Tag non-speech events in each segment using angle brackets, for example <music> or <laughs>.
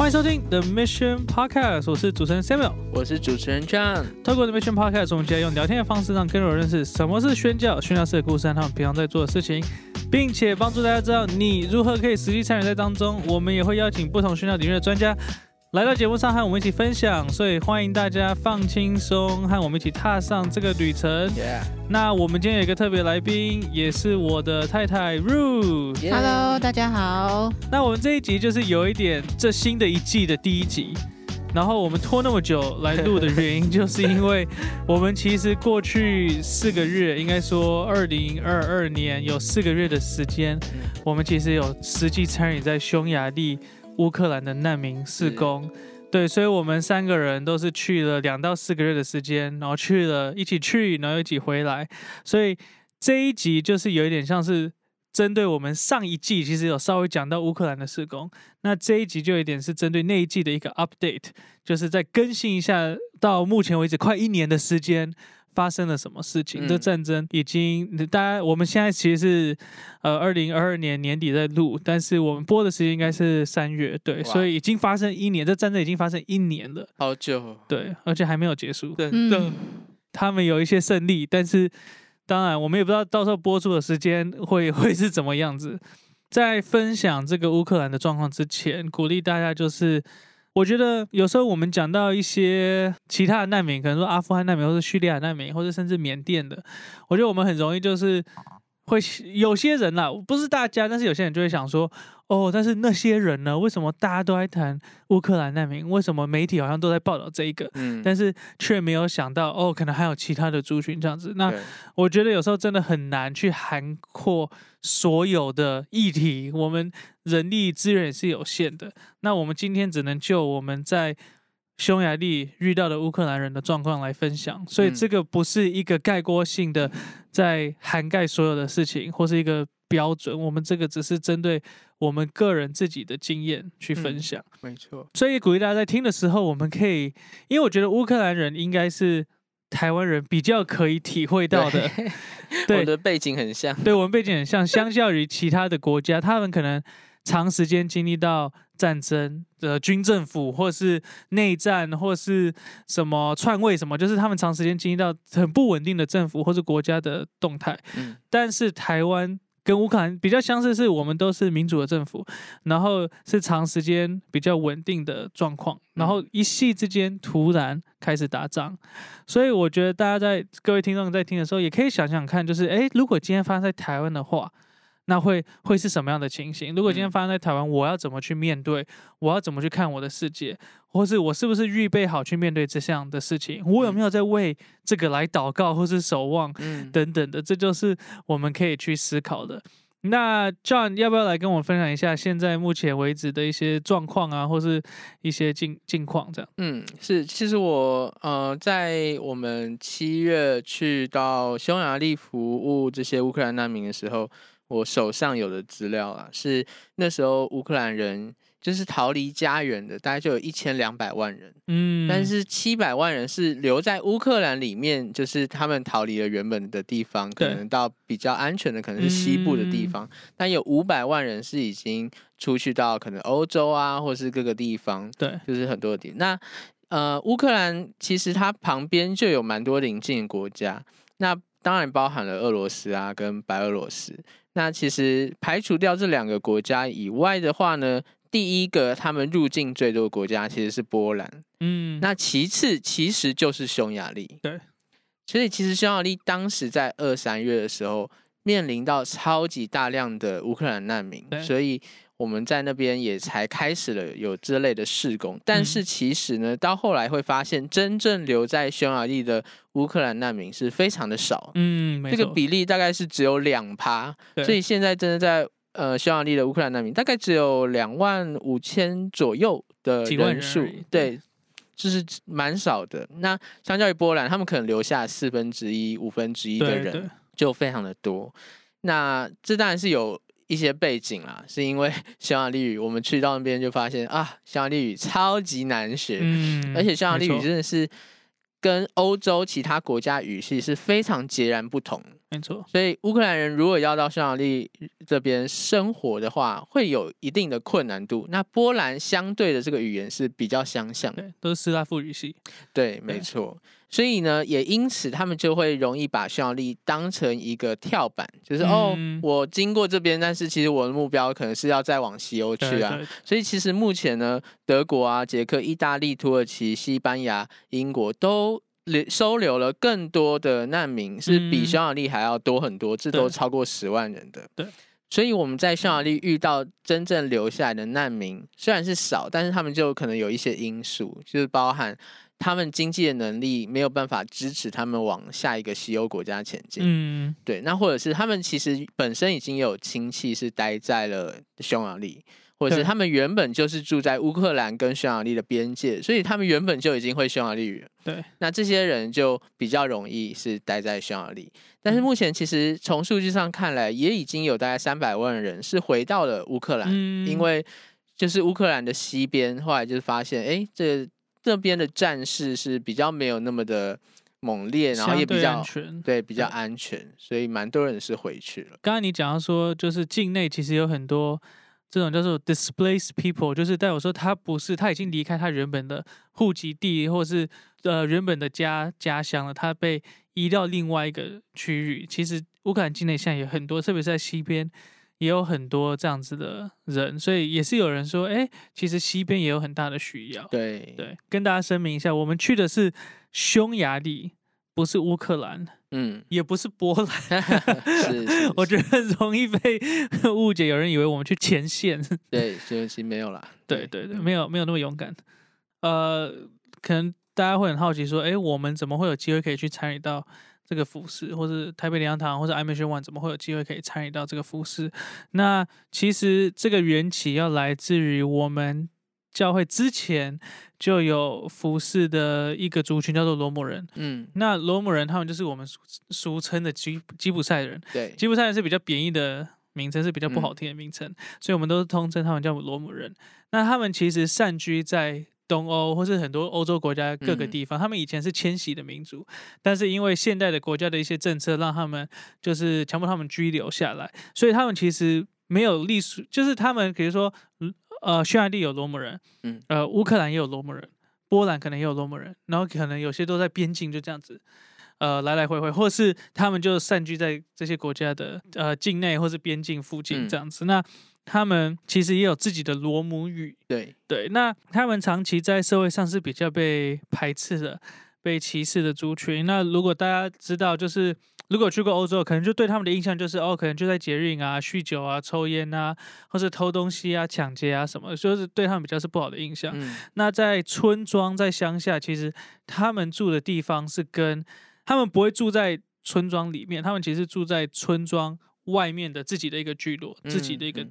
欢迎收听 The Mission Podcast，我是主持人 Samuel。我是主持人 John。透过 The Mission Podcast，我们将用聊天的方式，让更多人认识什么是宣教、宣教士的故事和他们平常在做的事情，并且帮助大家知道你如何可以实际参与在当中。我们也会邀请不同宣教领域的专家来到节目上和我们一起分享，所以欢迎大家放轻松，和我们一起踏上这个旅程。Yeah，那我们今天有一个特别来宾，也是我的太太 Ru。Hello，大家好。那我们这一集就是有一点这新的一季的第一集，然后我们拖那么久来录的原因，就是因为我们其实过去四个月，应该说二零二二年有四个月的时间，我们其实有实际参与在匈牙利、乌克兰的难民事工。对，所以我们三个人都是去了两到四个月的时间，然后去了一起去，然后一起回来，所以这一集就是有一点像是针对我们上一季其实有稍微讲到乌克兰的施工，那这一集就有一点是针对那一季的一个 update，就是再更新一下到目前为止快一年的时间。发生了什么事情？嗯这战争已经，大家我们现在其实是呃二零二二年年底在录，但是我们播的时间应该是三月，对，所以已经发生一年，这战争已经发生一年了，好久哦，对，而且还没有结束。真的嗯，他们有一些胜利，但是当然我们也不知道到时候播出的时间会 <laughs> 会是怎么样子。在分享这个乌克兰的状况之前，鼓励大家就是，我觉得有时候我们讲到一些其他的难民，可能说阿富汗难民，或者叙利亚难民，或者甚至缅甸的，我觉得我们很容易就是会有些人啦，不是大家，但是有些人就会想说，哦，但是那些人呢？为什么大家都在谈乌克兰难民？为什么媒体好像都在报道这一个？嗯，但是却没有想到哦，可能还有其他的族群这样子。那我觉得有时候真的很难去涵括所有的议题，我们人力资源也是有限的。那我们今天只能就我们在匈牙利遇到的乌克兰人的状况来分享，所以嗯。这个不是一个概括性的在涵盖所有的事情，或是一个标准。我们这个只是针对我们个人自己的经验去分嗯享。没错，所以鼓励大家在听的时候，我们可以，因为我觉得乌克兰人应该是台湾人比较可以体会到的，对。<laughs> 对。我的背景很像，对我们背景很像，相较于其他的国家，他们可能长时间经历到战争的军政府，或是内战，或是什么篡位什么，就是他们长时间经历到很不稳定的政府或是国家的动态。嗯，但是台湾跟乌克兰比较相似，是我们都是民主的政府，然后是长时间比较稳定的状况，然后一夕之间突然开始打仗，所以我觉得大家在各位听众在听的时候，也可以想想看，就是诶，如果今天发生在台湾的话。那会会是什么样的情形？如果今天嗯发生在台湾，我要怎么去面对？我要怎么去看我的世界？或是我是不是预备好去面对这项的事情？我有没有在为这个来祷告或是守望？嗯，等等的，这就是我们可以去思考的。那 John 要不要来跟我分享一下现在目前为止的一些状况啊，或是一些近近况这样？嗯，是，其实我呃，在我们七月去到匈牙利服务这些乌克兰难民的时候，我手上有的资料啊，是那时候乌克兰人就是逃离家园的，大概就有一千两百万人。嗯，但是七百万人是留在乌克兰里面，就是他们逃离了原本的地方，可能到比较安全的，可能是西部的地方。但有五百万人是已经出去到可能欧洲啊，或是各个地方，对，就是很多的地。那呃，乌克兰其实它旁边就有蛮多邻近的国家，那当然包含了俄罗斯啊跟白俄罗斯。那其实排除掉这两个国家以外的话呢，第一个他们入境最多的国家其实是波兰。嗯，那其次其实就是匈牙利，对，所以其实匈牙利当时在二三月的时候面临到超级大量的乌克兰难民，所以我们在那边也才开始了有这类的事工。但是其实呢，到后来会发现，真正留在匈牙利的乌克兰难民是非常的少，嗯，这个比例大概是只有两趴，所以现在真的在。呃，匈牙利的乌克兰难民大概只有两万五千左右的人人数对，就是蛮少的。那相较于波兰，他们可能留下四分之一、五分之一的人，就非常的多。那这当然是有一些背景啦，是因为 <laughs> 匈牙利语，我们去到那边就发现啊，匈牙利语超级难学，嗯，而且匈牙利语真的是跟欧洲其他国家语系是非常截然不同。没错，所以乌克兰人如果要到匈牙利这边生活的话，会有一定的困难度。那波兰相对的这个语言是比较相像的，对，都是斯拉夫语系。对，没错。所以呢，也因此他们就会容易把匈牙利当成一个跳板，就是哦，我经过这边，但是其实我的目标可能是要再往西欧去啊。所以其实目前呢，德国啊、捷克、意大利、土耳其、西班牙、英国都。留收留了更多的难民，是比匈牙利还要多很多，这都超过十万人的。对，所以我们在匈牙利遇到真正留下来的难民，虽然是少，但是他们就可能有一些因素，就是包含他们经济的能力没有办法支持他们往下一个西欧国家前进。嗯，对，那或者是他们其实本身已经有亲戚是待在了匈牙利。或者是他们原本就是住在乌克兰跟匈牙利的边界，所以他们原本就已经会匈牙利语。对，那这些人就比较容易是待在匈牙利。但是目前其实从数据上看来，也已经有大概三百万人是回到了乌克兰，因为就是乌克兰的西边，后来就是发现，哎，这这边的战事是比较没有那么的猛烈，然后也比较安全，对，比较安全，所以蛮多人是回去了。刚刚你讲到说，就是境内其实有很多。这种叫做 displaced people，就是代表说他不是他已经离开他原本的户籍地，或是呃原本的家家乡了，他被移到另外一个区域。其实乌克兰境内现在有很多，特别是在西边也有很多这样子的人，所以也是有人说，哎，其实西边也有很大的需要。对对，跟大家声明一下，我们去的是匈牙利。不是乌克兰，嗯，也不是波兰，是，<laughs> 我觉得很容易被误解，有人以为我们去前线，对，其实没有啦，<laughs> 对。对对，没有没有那么勇敢，呃，可能大家会很好奇说，哎，我们怎么会有机会可以去参与到这个服饰，或是台北联堂或者 i m a g i One 怎么会有机会可以参与到这个服饰？那其实这个缘起要来自于我们。教会之前就有服侍的一个族群叫做罗姆人，嗯，那罗姆人他们就是我们俗俗称的吉吉普赛人，对，吉普赛人是比较贬义的名称，是比较不好听的名称，所以我们都是通称他们叫罗姆人。那他们其实散居在东欧或是很多欧洲国家各个地方，他们以前是迁徙的民族，但是因为现代的国家的一些政策，让他们就是强迫他们居留下来，所以他们其实没有隶属，就是他们比如说。呃，匈牙利有罗姆人，嗯，呃，乌克兰也有罗姆人，波兰可能也有罗姆人，然后可能有些都在边境，就这样子，呃，来来回回，或是他们就散居在这些国家的呃境内或是边境附近这样子。那他们其实也有自己的罗姆语，对对。那他们长期在社会上是比较被排斥的、被歧视的族群。那如果大家知道，就是。如果去过欧洲，可能就对他们的印象就是哦，可能就在节日啊、酗酒啊、抽烟啊，或是偷东西啊、抢劫啊什么，就是对他们比较是不好的印象。那在村庄、在乡下，其实他们住的地方是跟他们不会住在村庄里面，他们其实住在村庄外面的自己的一个聚落，自己的一个。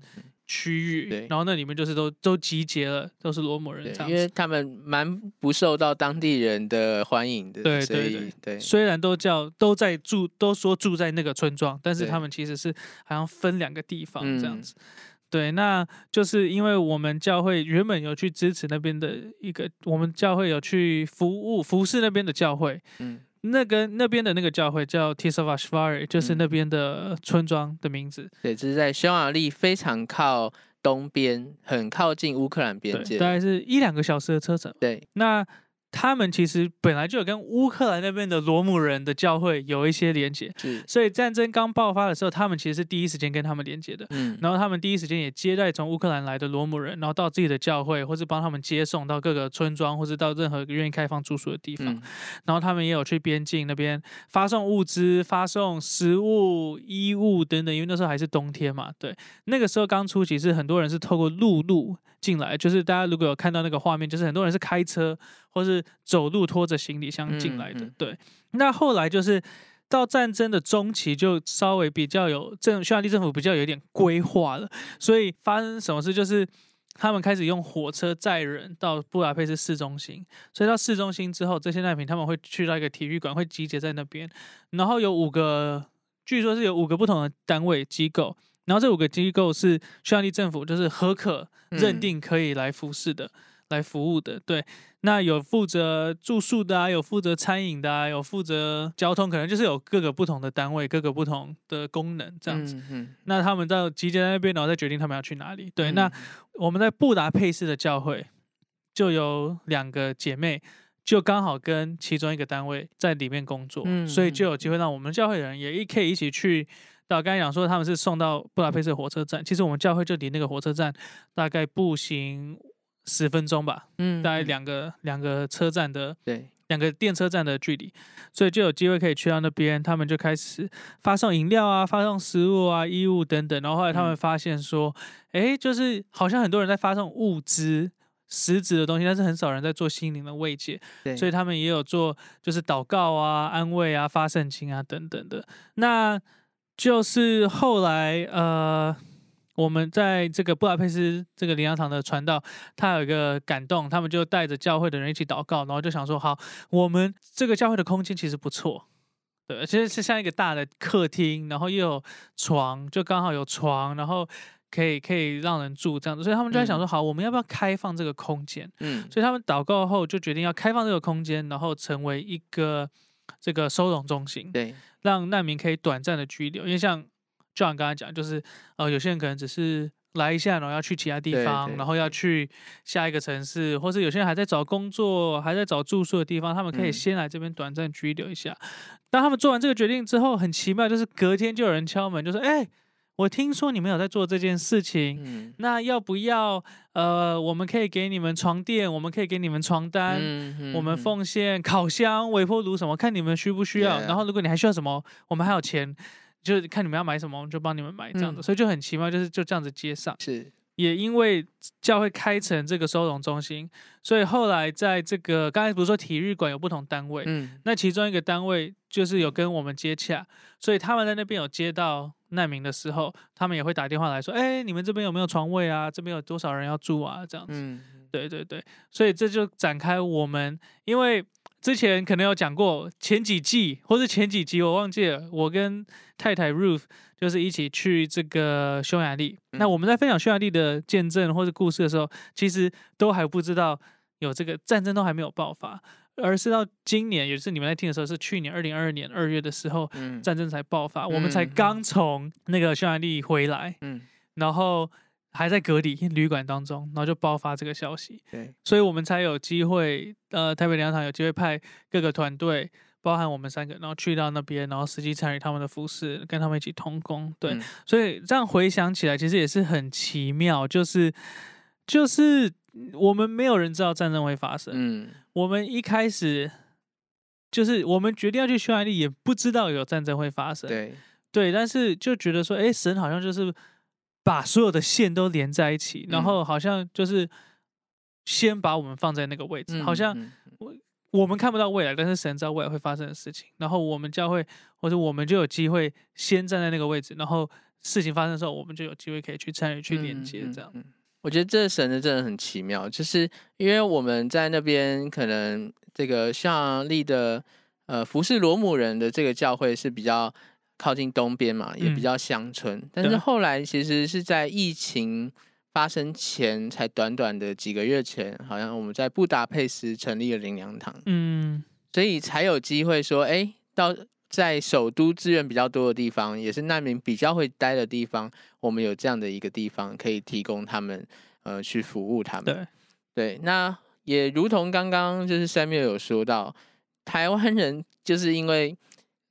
区域，然后那里面就是都都集结了，都是罗姆人，因为他们蛮不受到当地人的欢迎的。对对对，虽然都叫都在住，都说住在那个村庄，但是他们其实是好像分两个地方这样子。对，那就是因为我们教会原本有去支持那边的一个，我们教会有去服务服侍那边的教会，嗯。那跟那边的那个教会叫 Tisavashvari，就是那边的村庄的名字。对，这是在匈牙利非常靠东边，很靠近乌克兰边界，大概是一两个小时的车程。对，那。他们其实本来就有跟乌克兰那边的罗姆人的教会有一些连接，所以战争刚爆发的时候，他们其实是第一时间跟他们连接的，嗯，然后他们第一时间也接待从乌克兰来的罗姆人，然后到自己的教会，或是帮他们接送到各个村庄，或是到任何愿意开放住宿的地方，然后他们也有去边境那边发送物资、发送食物、衣物等等，因为那时候还是冬天嘛，对，那个时候刚出，其实很多人是透过陆路。进来就是大家如果有看到那个画面，就是很多人是开车或是走路拖着行李箱进来的。对，那后来就是到战争的中期，就稍微比较有政匈牙利政府比较有点规划了。所以发生什么事，就是他们开始用火车载人到布达佩斯市中心。所以到市中心之后，这些难民他们会去到一个体育馆，会集结在那边。然后有五个，据说是有五个不同的单位机构。然后这五个机构是匈牙利政府就是合可认定可以来服侍的，来服务的。对，那有负责住宿的啊，有负责餐饮的啊，有负责交通，可能就是有各个不同的单位，各个不同的功能这样子。嗯嗯那他们到集结在那边，然后再决定他们要去哪里。对，嗯那我们在布达佩斯的教会就有两个姐妹，就刚好跟其中一个单位在里面工作，嗯所以就有机会让我们教会的人也一可以一起去。到刚才讲说他们是送到布达佩斯的火车站，其实我们教会就离那个火车站大概步行十分钟吧，嗯大概嗯两个两个车站的对，两个电车站的距离，所以就有机会可以去到那边，他们就开始发送饮料啊、发送食物啊、衣物等等。然后后来他们嗯发现说，诶，就是好像很多人在发送物资。实质的东西，但是很少人在做心灵的慰藉，对，所以他们也有做就是祷告啊、安慰啊、发圣经啊等等的。那就是后来呃，我们在这个布达佩斯这个灵粮堂的传道，他有一个感动，他们就带着教会的人一起祷告，然后就想说，好，我们这个教会的空间其实不错。对，其实是像一个大的客厅，然后又有床，就刚好有床，然后可以可以让人住这样子，所以他们就在想说，好，我们要不要开放这个空间？嗯所以他们祷告后就决定要开放这个空间，然后成为一个这个收容中心，对，让难民可以短暂的居留。因为像 John 刚才讲，就是呃，有些人可能只是来一下，然后要去其他地方，对然后要去下一个城市，或是有些人还在找工作，还在找住宿的地方，他们可以嗯先来这边短暂居留一下。当他们做完这个决定之后，很奇妙，就是隔天就有人敲门，就说：“哎、我听说你们有在做这件事情，嗯那要不要？呃，我们可以给你们床垫，我们可以给你们床单，嗯我们嗯奉献烤箱、微波炉什么，看你们需不需要。然后如果你还需要什么，我们还有钱，就是看你们要买什么，我们就帮你们买这样子。嗯所以就很奇妙，就是就这样子接上。是也因为教会开成这个收容中心，所以后来在这个刚才不是说体育馆有不同单位，嗯那其中一个单位就是有跟我们接洽，所以他们在那边有接到难民的时候，他们也会打电话来说：“哎、你们这边有没有床位啊？这边有多少人要住啊？”这样子。嗯对对对，所以这就展开我们，因为之前可能有讲过前几季或是前几集我忘记了，我跟太太 Ruth 就是一起去这个匈牙利。那嗯我们在分享匈牙利的见证或者故事的时候，其实都还不知道有这个战争都还没有爆发，而是到今年，也就是你们在听的时候，是去年二零二二年二月的时候，嗯。战争才爆发，我们才嗯。刚从那个匈牙利回来，嗯。然后还在隔离旅馆当中，然后就爆发这个消息。对所以我们才有机会，呃，台北两场有机会派各个团队，包含我们三个，然后去到那边，然后实际参与他们的服饰，跟他们一起同工。对，嗯所以这样回想起来，其实也是很奇妙，就是就是我们没有人知道战争会发生，嗯我们一开始就是我们决定要去匈牙利，也不知道有战争会发生。对对，但是就觉得说，哎，神好像就是把所有的线都连在一起，然嗯后好像就是先把我们放在那个位置，好像我我们看不到未来，但是神知道未来会发生的事情，然后我们教会或者我们就有机会先站在那个位置，然后事情发生的时候，我们就有机会可以去参与、去连接，这样。嗯。嗯嗯我觉得这神的真的很奇妙，就是因为我们在那边可能这个匈牙利的呃服侍罗姆人的这个教会是比较靠近东边嘛，也比嗯。较乡村，但是对后来其实是在疫情发生前，才短短的几个月前，好像我们在布达佩斯成立了林良堂，嗯，所以才有机会说，哎，到在首都资源比较多的地方，也是难民比较会待的地方，我们有这样的一个地方可以提供他们呃去服务他们。对，对，那也如同刚刚就是 Samuel 有说到，台湾人就是因为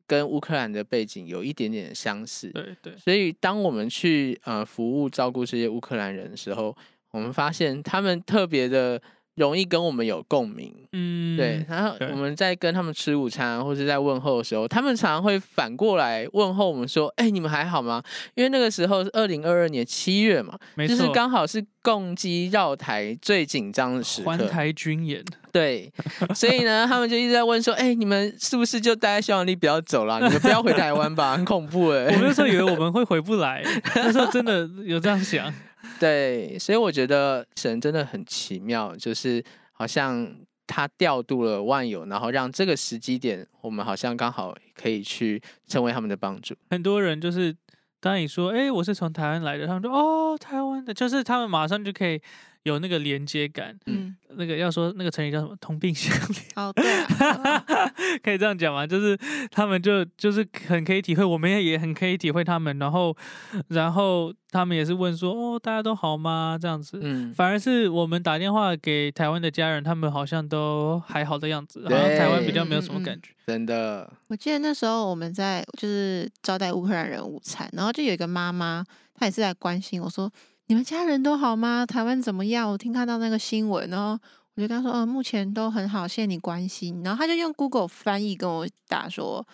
跟乌克兰的背景有一点点相似，对对，所以当我们去呃服务照顾这些乌克兰人的时候，我们发现他们特别的容易跟我们有共鸣。嗯，对，然后我们在跟他们吃午餐或者在问候的时候，他们常常会反过来问候我们说：“哎、你们还好吗？”因为那个时候是二零二二年七月嘛，就是，刚好是共机绕台最紧张的时刻。环台军演，对，所以呢，他们就一直在问说：“哎、你们是不是就待在匈牙利不要走了？你们不要回台湾吧，很恐怖哎、我们那时候以为我们会回不来，那时候真的有这样想。对，所以我觉得神真的很奇妙，就是好像他调度了万有，然后让这个时机点，我们好像刚好可以去成为他们的帮助。很多人就是当你说，哎、我是从台湾来的，他们说，哦，台湾的，就是他们马上就可以有那个连接感。嗯那个要说那个成语叫什么？同病相怜。哦，对啊，<laughs> 可以这样讲吗？就是他们就就是很可以体会，我们也也很可以体会他们，然后然后他们也是问说，哦，大家都好吗？这样子，嗯，反而是我们打电话给台湾的家人，他们好像都还好的样子，好像台湾比较没有什么感觉。真的，我记得那时候我们在就是招待乌克兰人午餐，然后就有一个妈妈，她也是在关心我说，你们家人都好吗？台湾怎么样？我听看到那个新闻，然后我就跟他说，嗯、目前都很好，谢谢你关心。然后他就用 Google 翻译跟我打说，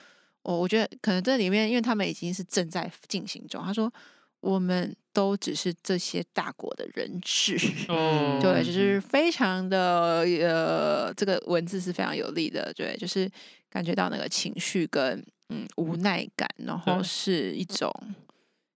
哦我觉得可能这里面，因为他们已经是正在进行中，他说我们都只是这些大国的人质。<laughs> 哦 <laughs> 对，嗯就是非常的呃，这个文字是非常有力的，对，就是感觉到那个情绪跟嗯无奈感，然后是一种，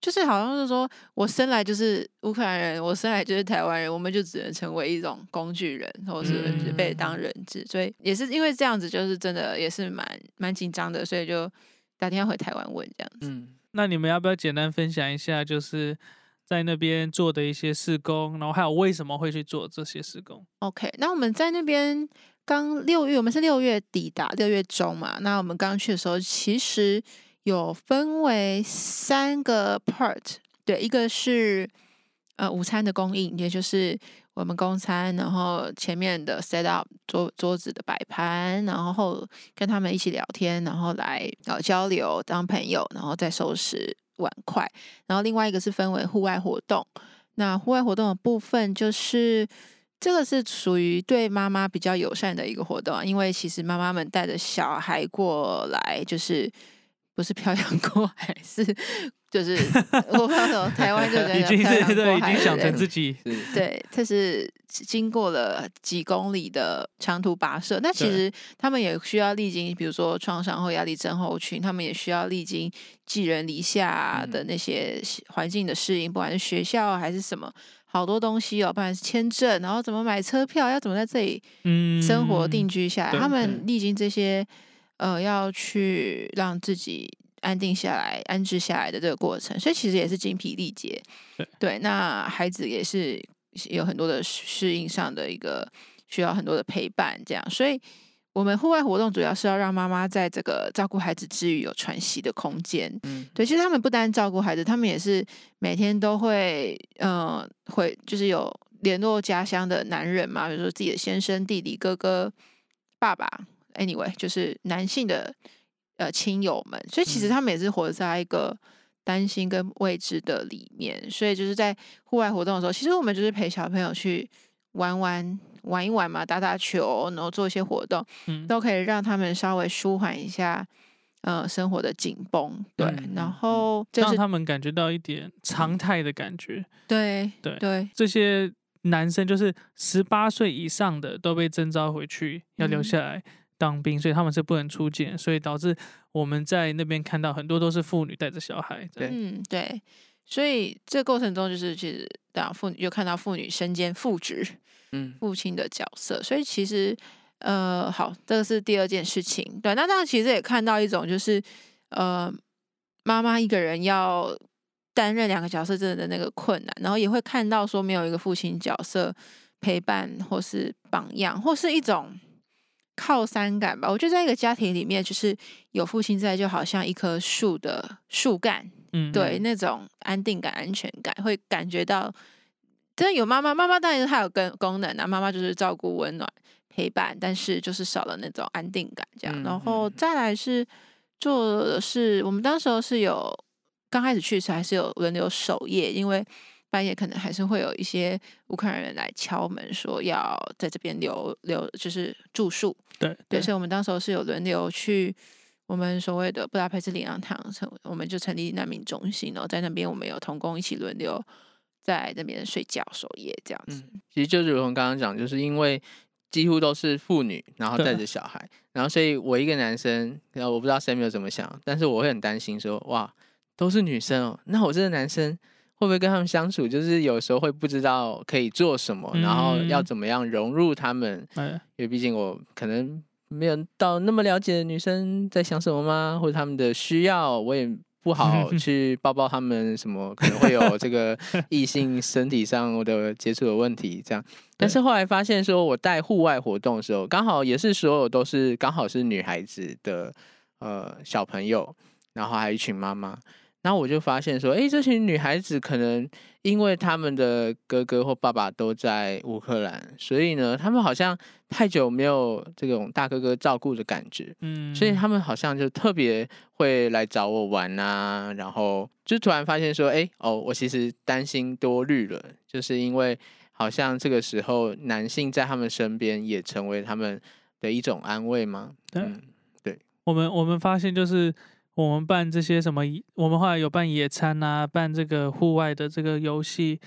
就是好像是说我生来就是乌克兰人，我生来就是台湾人，我们就只能成为一种工具人，或是嗯被当人质，所以也是因为这样子，就是真的也是蛮蛮紧张的，所以就打电话回台湾问这样子。嗯，那你们要不要简单分享一下，就是在那边做的一些施工，然后还有为什么会去做这些施工？OK，那我们在那边刚六月，我们是六月底打，六月中嘛。那我们刚去的时候，其实有分为三个 part，对，一个是呃午餐的供应，也就是我们供餐，然后前面的 set up 桌桌子的摆盘，然后跟他们一起聊天，然后来呃交流当朋友，然后再收拾碗筷。然后另外一个是分为户外活动，那户外活动的部分就是。这个是属于对妈妈比较友善的一个活动啊，因为其实妈妈们带着小孩过来，就是不是漂洋过海，是就是我不知道什么台湾就已经漂洋是对，过海已经想成自己是，对，这是经过了几公里的长途跋涉。那其对实他们也需要历经，比如说创伤后压力症候群，他们也需要历经寄人篱下的那些环境的适应，不管是学校还是什么，好多东西哦，不管是签证，然后怎么买车票，要怎么在这里嗯生活定居下来，对。他们对。历经这些，呃，要去让自己安定下来、安置下来的这个过程，所以其实也是精疲力竭。对那孩子也是有很多的适应上的一个需要很多的陪伴，这样，所以。我们户外活动主要是要让妈妈在这个照顾孩子之余有喘息的空间，嗯，对，其实他们不单照顾孩子，他们也是每天都会，呃，会就是有联络家乡的男人嘛，比如说自己的先生、弟弟、哥哥、爸爸，anyway，就是男性的呃亲友们，所以其实嗯他们也是活在一个担心跟未知的里面，所以就是在户外活动的时候，其实我们就是陪小朋友去玩玩。玩一玩嘛，打打球，然后做一些活动，嗯都可以让他们稍微舒缓一下，呃，生活的紧绷。对，然后就是让他们感觉到一点常态的感觉。对对对这些男生就是十八岁以上的都被征召回去，要留嗯下来当兵，所以他们是不能出境，所以导致我们在那边看到很多都是妇女带着小孩。这样对嗯对，所以这过程中就是其实当妇女就看到妇女身兼父职嗯，父亲的角色，所以其实呃好，这个是第二件事情。对，那当然其实也看到一种就是呃妈妈一个人要担任两个角色真的的那个困难，然后也会看到说没有一个父亲角色陪伴或是榜样，或是一种。靠山感吧，我觉得在一个家庭里面，就是有父亲在，就好像一棵树的树干，嗯，对，那种安定感、安全感，会感觉到真的有妈妈。妈妈当然她有跟功能啊，妈妈就是照顾、温暖、陪伴，但是就是少了那种安定感，这样。嗯然后嗯再来是做的是，我们当时候是有刚开始去时还是有轮流守夜，因为半夜可能还是会有一些乌克兰人来敲门，说要在这边留留，就是住宿。对对，所以我们当时候是有轮流去我们所谓的布达佩斯领养堂，成我们就成立难民中心，然后在那边我们有同工一起轮流在那边睡觉守夜这样子。嗯，其实就是如同刚刚讲，就是因为几乎都是妇女，然后对带着小孩，然后所以我一个男生，然后我不知道 Samuel 怎么想，但是我会很担心说，哇，都是女生哦，那我这个男生会不会跟他们相处，就是有时候会不知道可以做什么，然后要嗯怎么样融入他们，哎，因为毕竟我可能没有到那么了解女生在想什么吗，或者他们的需要，我也不好 <laughs> 去抱抱他们，什么可能会有这个 <laughs> 异性身体上的接触的问题，这样。但是后来发现，说我带户外活动的时候，刚好也是所有都是刚好是女孩子的呃小朋友，然后还有一群妈妈。然后我就发现说，哎，这群女孩子可能因为他们的哥哥或爸爸都在乌克兰，所以呢，他们好像太久没有这种大哥哥照顾的感觉，嗯，所以他们好像就特别会来找我玩啊，然后就突然发现说，哎，哦，我其实担心多虑了，就是因为好像这个时候男性在他们身边也成为他们的一种安慰吗？对，对，我们我们发现就是。我们办这些什么？我们后来有办野餐啊，办这个户外的这个游戏，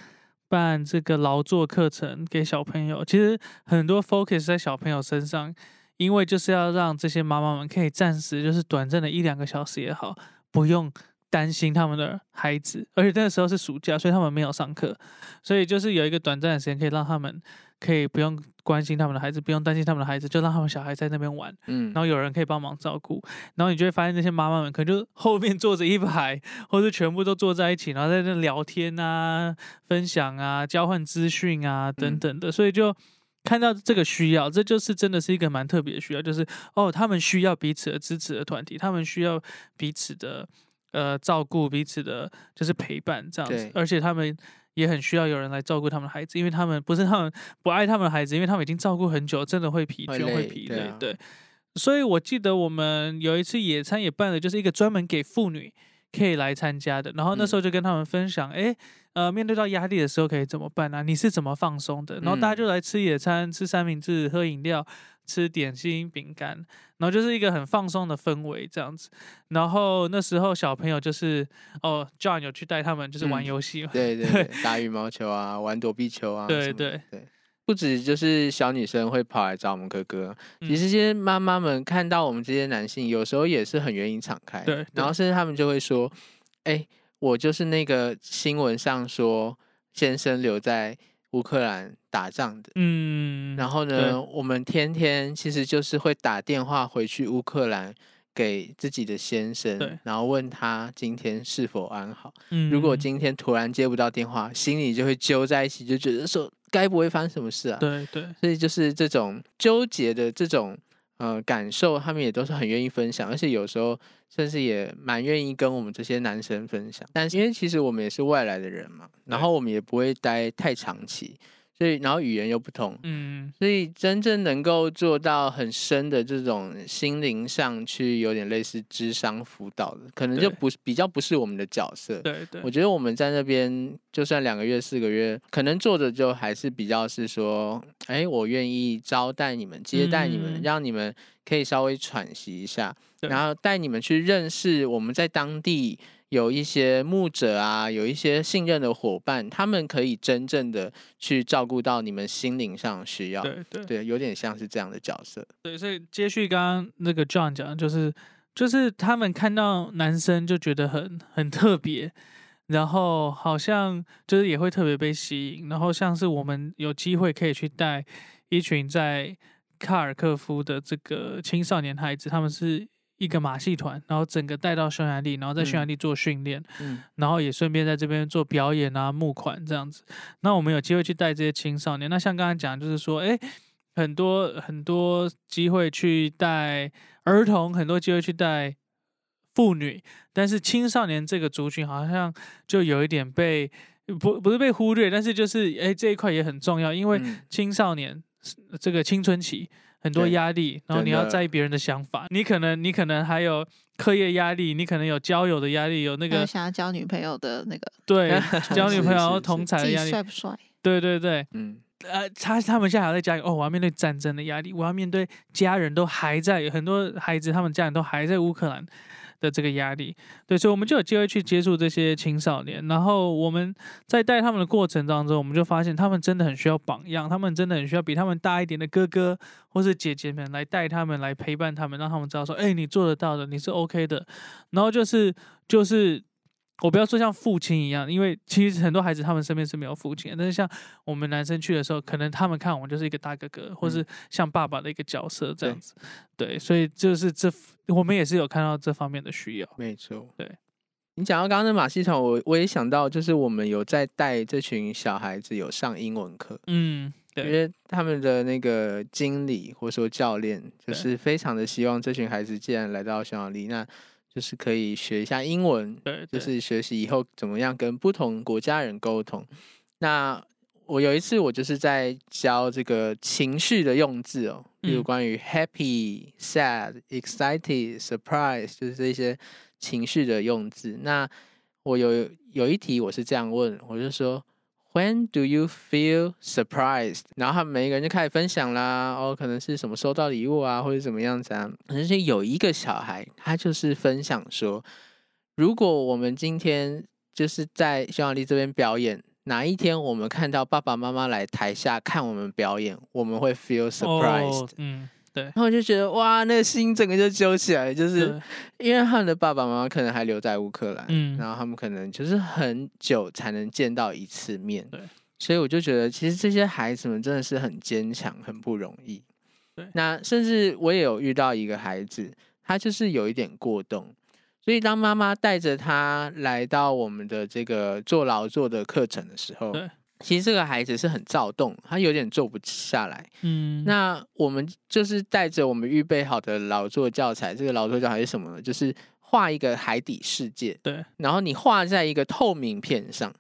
办这个劳作课程给小朋友。其实很多 focus 在小朋友身上，因为就是要让这些妈妈们可以暂时就是短暂的一两个小时也好，不用担心他们的孩子。而且那个时候是暑假，所以他们没有上课，所以就是有一个短暂的时间可以让他们。可以不用关心他们的孩子，不用担心他们的孩子，就让他们小孩在那边玩。嗯，然后有人可以帮忙照顾，然后你就会发现那些妈妈们可能就后面坐着一排，或者全部都坐在一起，然后在那聊天啊、分享啊、交换资讯啊等等的。所以就看到这个需要，这就是真的是一个蛮特别的需要，就是哦，他们需要彼此的支持的团体，他们需要彼此的呃照顾，彼此的就是陪伴这样子，而且他们。也很需要有人来照顾他们的孩子，因为他们不是他们不爱他们的孩子，因为他们已经照顾很久，真的会疲倦、会疲累。对，所以我记得我们有一次野餐也办了，就是一个专门给妇女可以来参加的。然后那时候就跟他们分享，哎，呃，面对到压力的时候可以怎么办呢？你是怎么放松的？然后大家就来吃野餐、吃三明治、喝饮料。吃点心、饼干，然后就是一个很放松的氛围这样子。然后那时候小朋友就是哦，John 有去带他们就是玩游戏，对对，<laughs> 打羽毛球啊，玩躲避球啊，对对对。不止就是小女生会跑来找我们哥哥，其实这些妈妈们看到我们这些男性，有时候也是很愿意敞开。对，然后甚至他们就会说：“哎，我就是那个新闻上说先生留在。”乌克兰打仗的，嗯，然后呢，我们天天其实就是会打电话回去乌克兰给自己的先生，然后问他今天是否安好。嗯，如果今天突然接不到电话，心里就会揪在一起，就觉得说该不会发生什么事啊？对对，所以就是这种纠结的这种。呃，感受他们也都是很愿意分享，而且有时候甚至也蛮愿意跟我们这些男生分享。但是因为其实我们也是外来的人嘛，然后我们也不会待太长期。所以，然后语言又不同，嗯，所以真正能够做到很深的这种心灵上去，有点类似智商辅导的，可能就不是比较不是我们的角色。对对，我觉得我们在那边就算两个月、四个月，可能做的就还是比较是说，哎，我愿意招待你们、接待你们，让你们可以稍微喘息一下，然后带你们去认识我们在当地。有一些牧者啊，有一些信任的伙伴，他们可以真正的去照顾到你们心灵上需要。对对对，有点像是这样的角色。对，所以接续刚刚那个 John 讲，就是就是他们看到男生就觉得很很特别，然后好像就是也会特别被吸引，然后像是我们有机会可以去带一群在卡尔科夫的这个青少年孩子，他们是。一个马戏团，然后整个带到匈牙利，然后在匈牙利做训练，嗯，然后也顺便在这边做表演啊、募款这样子。那我们有机会去带这些青少年。那像刚才讲，就是说，哎，很多很多机会去带儿童，很多机会去带妇女，但是青少年这个族群好像就有一点被不不是被忽略，但是就是哎这一块也很重要，因为青少年这个青春期。很多压力，然后你要在意别人的想法，你可能你可能还有课业压力，你可能有交友的压力，有那个想要交女朋友的那个，对，<laughs> 交女朋友同才的压力，帅不帅？对对对，嗯，呃，他他们现在还在家里，哦，我要面对战争的压力，我要面对家人都还在，很多孩子他们家人都还在乌克兰。的这个压力，对，所以我们就有机会去接触这些青少年，然后我们在带他们的过程当中，我们就发现他们真的很需要榜样，他们真的很需要比他们大一点的哥哥或是姐姐们来带他们，来陪伴他们，让他们知道说，哎，你做得到的，你是 OK 的，然后就是就是。我不要说像父亲一样，因为其实很多孩子他们身边是没有父亲，但是像我们男生去的时候，可能他们看我们就是一个大哥哥，或是像爸爸的一个角色这样子。对，所以就是这我们也是有看到这方面的需要。没错，对。你讲到刚刚的马戏团，我我也想到，就是我们有在带这群小孩子有上英文课，嗯，因对，为他们的那个经理或者说教练，就是非常的希望这群孩子既然来到匈牙利，那就是可以学一下英文，对，对就是学习以后怎么样跟不同国家人沟通。那我有一次我就是在教这个情绪的用字哦，比如嗯关于 happy、sad、excited、surprise，就是这些情绪的用字。那我有有一题我是这样问，我就说 When do you feel surprised？然后他们每一个人就开始分享啦，哦，可能是什么收到礼物啊，或者怎么样子啊。而且有一个小孩，他就是分享说，如果我们今天就是在匈牙利这边表演，哪一天我们看到爸爸妈妈来台下看我们表演，我们会 feel surprised。嗯，对，然后我就觉得哇，那个心整个就揪起来，就是因为他们的爸爸妈妈可能还留在乌克兰，嗯。然后他们可能就是很久才能见到一次面，对，所以我就觉得其实这些孩子们真的是很坚强，很不容易。对。那甚至我也有遇到一个孩子，他就是有一点过动，所以当妈妈带着他来到我们的这个做劳作的课程的时候对，其实这个孩子是很躁动，他有点坐不下来。嗯，那我们就是带着我们预备好的劳作教材，这个劳作教材是什么呢？就是画一个海底世界，对，然后你画在一个透明片上，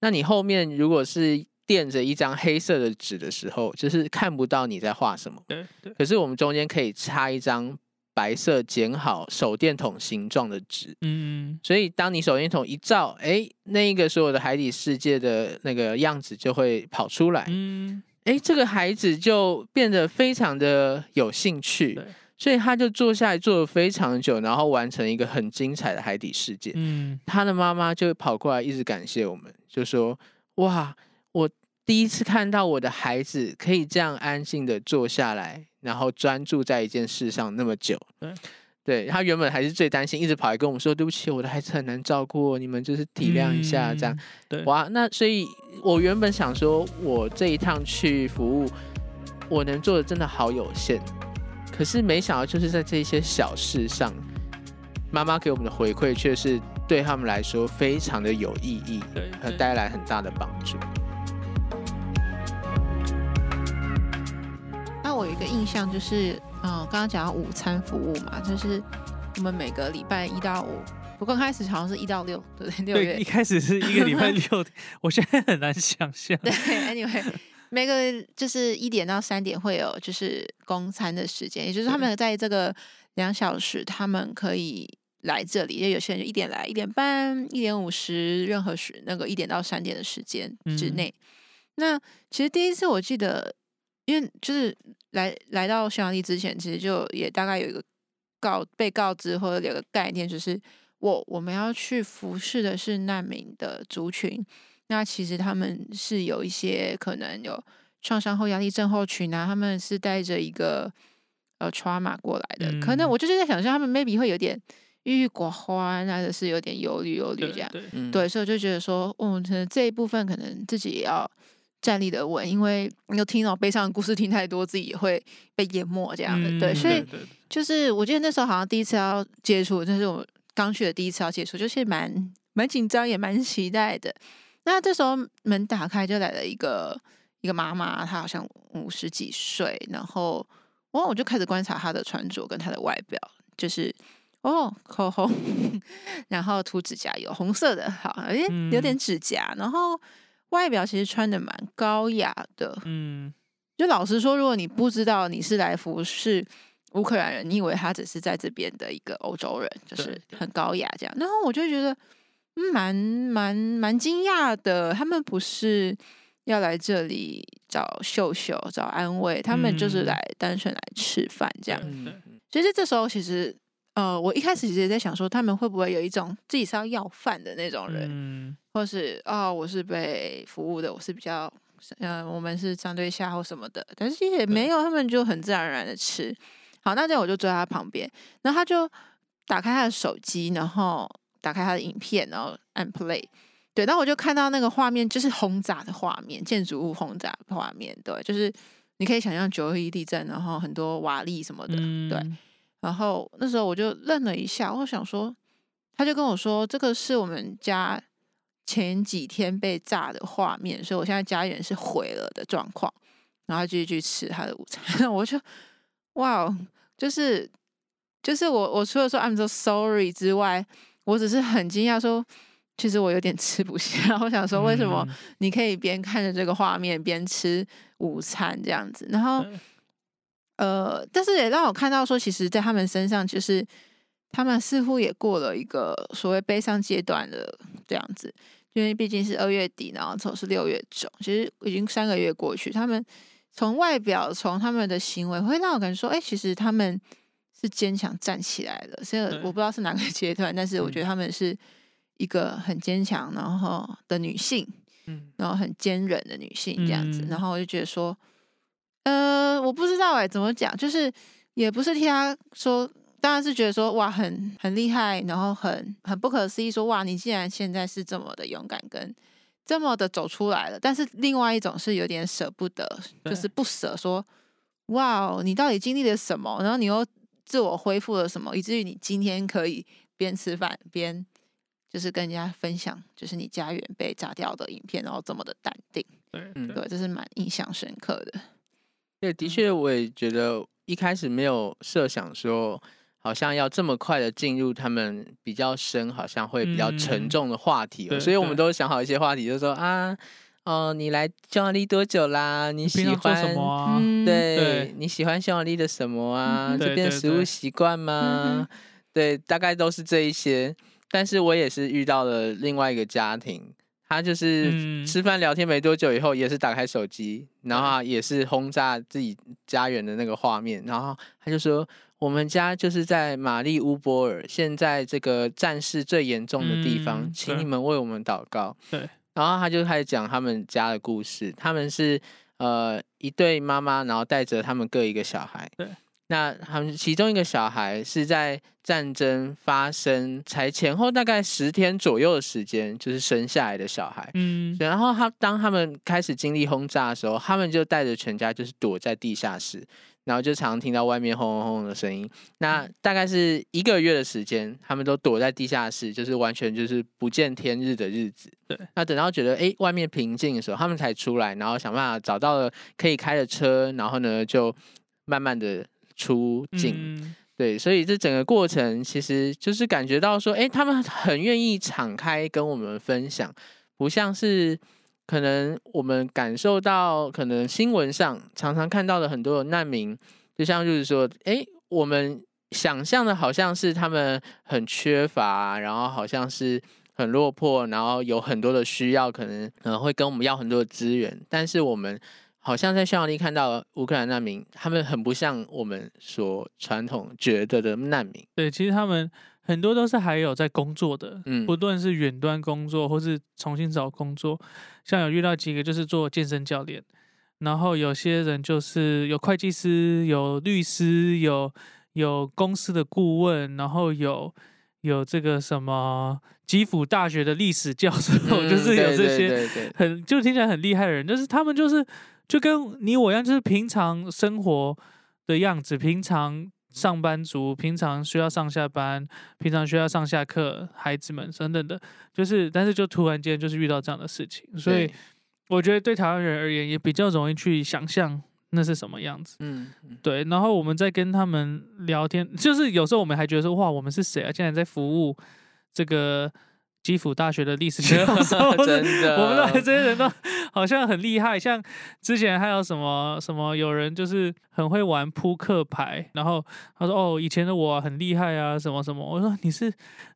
那你后面如果是垫着一张黑色的纸的时候，就是看不到你在画什么。对对，可是我们中间可以插一张白色剪好手电筒形状的纸，嗯，所以当你手电筒一照，哎，那一个所有的海底世界的那个样子就会跑出来。嗯，哎，这个孩子就变得非常的有兴趣，所以他就坐下来坐了非常久，然后完成一个很精彩的海底世界。嗯，他的妈妈就跑过来一直感谢我们，就说：“哇，我第一次看到我的孩子可以这样安静的坐下来，然后专注在一件事上那么久。”对。对他原本还是最担心，一直跑来跟我们说：“对不起，我的孩子很难照顾，你们就是体谅一下。”这样，嗯，对，哇，那所以我原本想说，我这一趟去服务，我能做的真的好有限。可是没想到，就是在这些小事上，妈妈给我们的回馈却是对他们来说非常的有意义，和带来很大的帮助。我有一个印象就是，嗯，刚刚讲到午餐服务嘛，就是我们每个礼拜一到五，不过刚开始好像是一到六，对不对？六，月一开始是一个礼拜六，<laughs> 我现在很难想象。对，anyway，每个就是一点到三点会有就是公餐的时间，也就是他们在这个两小时，他们可以来这里，因为有些人就一点来，一点半、一点五十，任何时那个一点到三点的时间之嗯内。那其实第一次我记得，因为就是来来到匈牙利之前，其实就也大概有一个告被告知或者有个概念，就是我我们要去服侍的是难民的族群。那其实他们是有一些可能有创伤后压力症候群啊，他们是带着一个呃 trauma 过来的，可能嗯我就是在想象他们 maybe 会有点郁郁寡欢，或者是有点忧虑忧虑这样。对对，嗯，对，所以我就觉得说，嗯，可能这一部分可能自己也要站立的稳，因为你有听到悲伤的故事听太多，自己也会被淹没这样的。对，嗯所以就是我记得那时候好像第一次要接触，就是我刚去的第一次要接触，就是蛮蛮紧张，也蛮期待的。那这时候门打开，就来了一个一个妈妈，她好像五十几岁，然后哦，我就开始观察她的穿着跟她的外表，就是哦，口红，<laughs> 然后涂指甲油，红色的，好，诶，有点嗯指甲，然后外表其实穿的蛮高雅的，嗯，就老实说，如果你不知道你是来服侍乌克兰人，你以为他只是在这边的一个欧洲人，就是很高雅这样。然后我就觉得，嗯，蛮蛮蛮惊讶的。他们不是要来这里找秀秀、找安慰，他们就是嗯来单纯来吃饭这样。其实这时候，其实呃，我一开始其实也在想说，他们会不会有一种自己是要要饭的那种人，嗯，或是哦，我是被服务的，我是比较，呃，我们是相对下或什么的，但是也没有，他们就很自然而然的吃。好，那这样我就坐在他旁边，然后他就打开他的手机，然后打开他的影片，然后按 play。对，然后我就看到那个画面，就是轰炸的画面，建筑物轰炸的画面，对，就是你可以想象九二一地震，然后很多瓦砾什么的，对。嗯，然后那时候我就愣了一下，我想说，他就跟我说，这个是我们家前几天被炸的画面，所以我现在家园是毁了的状况。然后继续去吃他的午餐，<laughs> 我就哇，哦，就是就是我我除了说 I'm so sorry 之外，我只是很惊讶，说其实我有点吃不下。<laughs> 我想说，为什么你可以边看着这个画面边吃午餐这样子？然后呃，但是也让我看到说，其实，在他们身上，就是他们似乎也过了一个所谓悲伤阶段的这样子，因为毕竟是二月底，然后从是六月中，其实已经三个月过去，他们。从外表，从他们的行为，会让我感觉说，哎，其实他们是坚强站起来了。虽然我不知道是哪个 <laughs> 阶段，但是我觉得他们是一个很坚强，然后的女性，嗯，然后很坚韧的女性这样子。然后我就觉得说，呃，我不知道哎，怎么讲，就是也不是替他说，当然是觉得说，哇，很很厉害，然后很很不可思议，说，哇，你竟然现在是这么的勇敢跟。这么的走出来了，但是另外一种是有点舍不得，就是不舍，说哇，你到底经历了什么？然后你又自我恢复了什么，以至于你今天可以边吃饭边就是跟人家分享，就是你家园被炸掉的影片，然后这么的淡定。对，对，这是蛮印象深刻的。对，的确，我也觉得一开始没有设想说。好像要这么快的进入他们比较深，好像会比较沉重的话题，所以我们都想好一些话题，就说啊，哦，你来匈牙利多久啦？你喜欢什么？对，你喜欢匈牙利的什么啊？这边食物习惯吗？对，大概都是这一些。但是我也是遇到了另外一个家庭，他就是吃饭聊天没多久以后，也是打开手机，然后也是轰炸自己家园的那个画面，然后他就说。我们家就是在玛丽乌波尔，现在这个战事最严重的地方，请你们为我们祷告。对，然后他就开始讲他们家的故事。他们是呃一对妈妈，然后带着他们各一个小孩。对，那他们其中一个小孩是在战争发生才前后大概十天左右的时间，就是生下来的小孩。嗯，然后他当他们开始经历轰炸的时候，他们就带着全家就是躲在地下室。然后就常听到外面轰轰轰的声音。那大概是一个月的时间，他们都躲在地下室，就是完全就是不见天日的日子。对。那等到觉得哎外面平静的时候，他们才出来，然后想办法找到了可以开的车，然后呢就慢慢的出境。对。所以这整个过程其实就是感觉到说，哎，他们很愿意敞开跟我们分享，不像是。可能我们感受到，可能新闻上常常看到的很多的难民，就像就是说，哎，我们想象的好像是他们很缺乏，然后好像是很落魄，然后有很多的需要，可能可能会跟我们要很多的资源。但是我们好像在匈牙利看到乌克兰难民，他们很不像我们所传统觉得的难民。对，其实他们。很多都是还有在工作的，嗯，不论是远端工作或是重新找工作，像有遇到几个就是做健身教练，然后有些人就是有会计师、有律师、有有公司的顾问，然后有有这个什么基辅大学的历史教授，<laughs> 就是有这些很就听起来很厉害的人，就是他们就是就跟你我一样，就是平常生活的样子，平常。上班族平常需要上下班，平常需要上下课，孩子们等等的，就是，但是就突然间就是遇到这样的事情，所以我觉得对台湾人而言也比较容易去想象那是什么样子。嗯，对。然后我们在跟他们聊天，就是有时候我们还觉得说，哇，我们是谁啊？竟然在服务这个。基辅大学的历史 <laughs> 教授，真的，我们这些人都好像很厉害。像之前还有什么什么，有人就是很会玩扑克牌，然后他说：“哦，以前的我很厉害啊，什么什么。”我说：“你是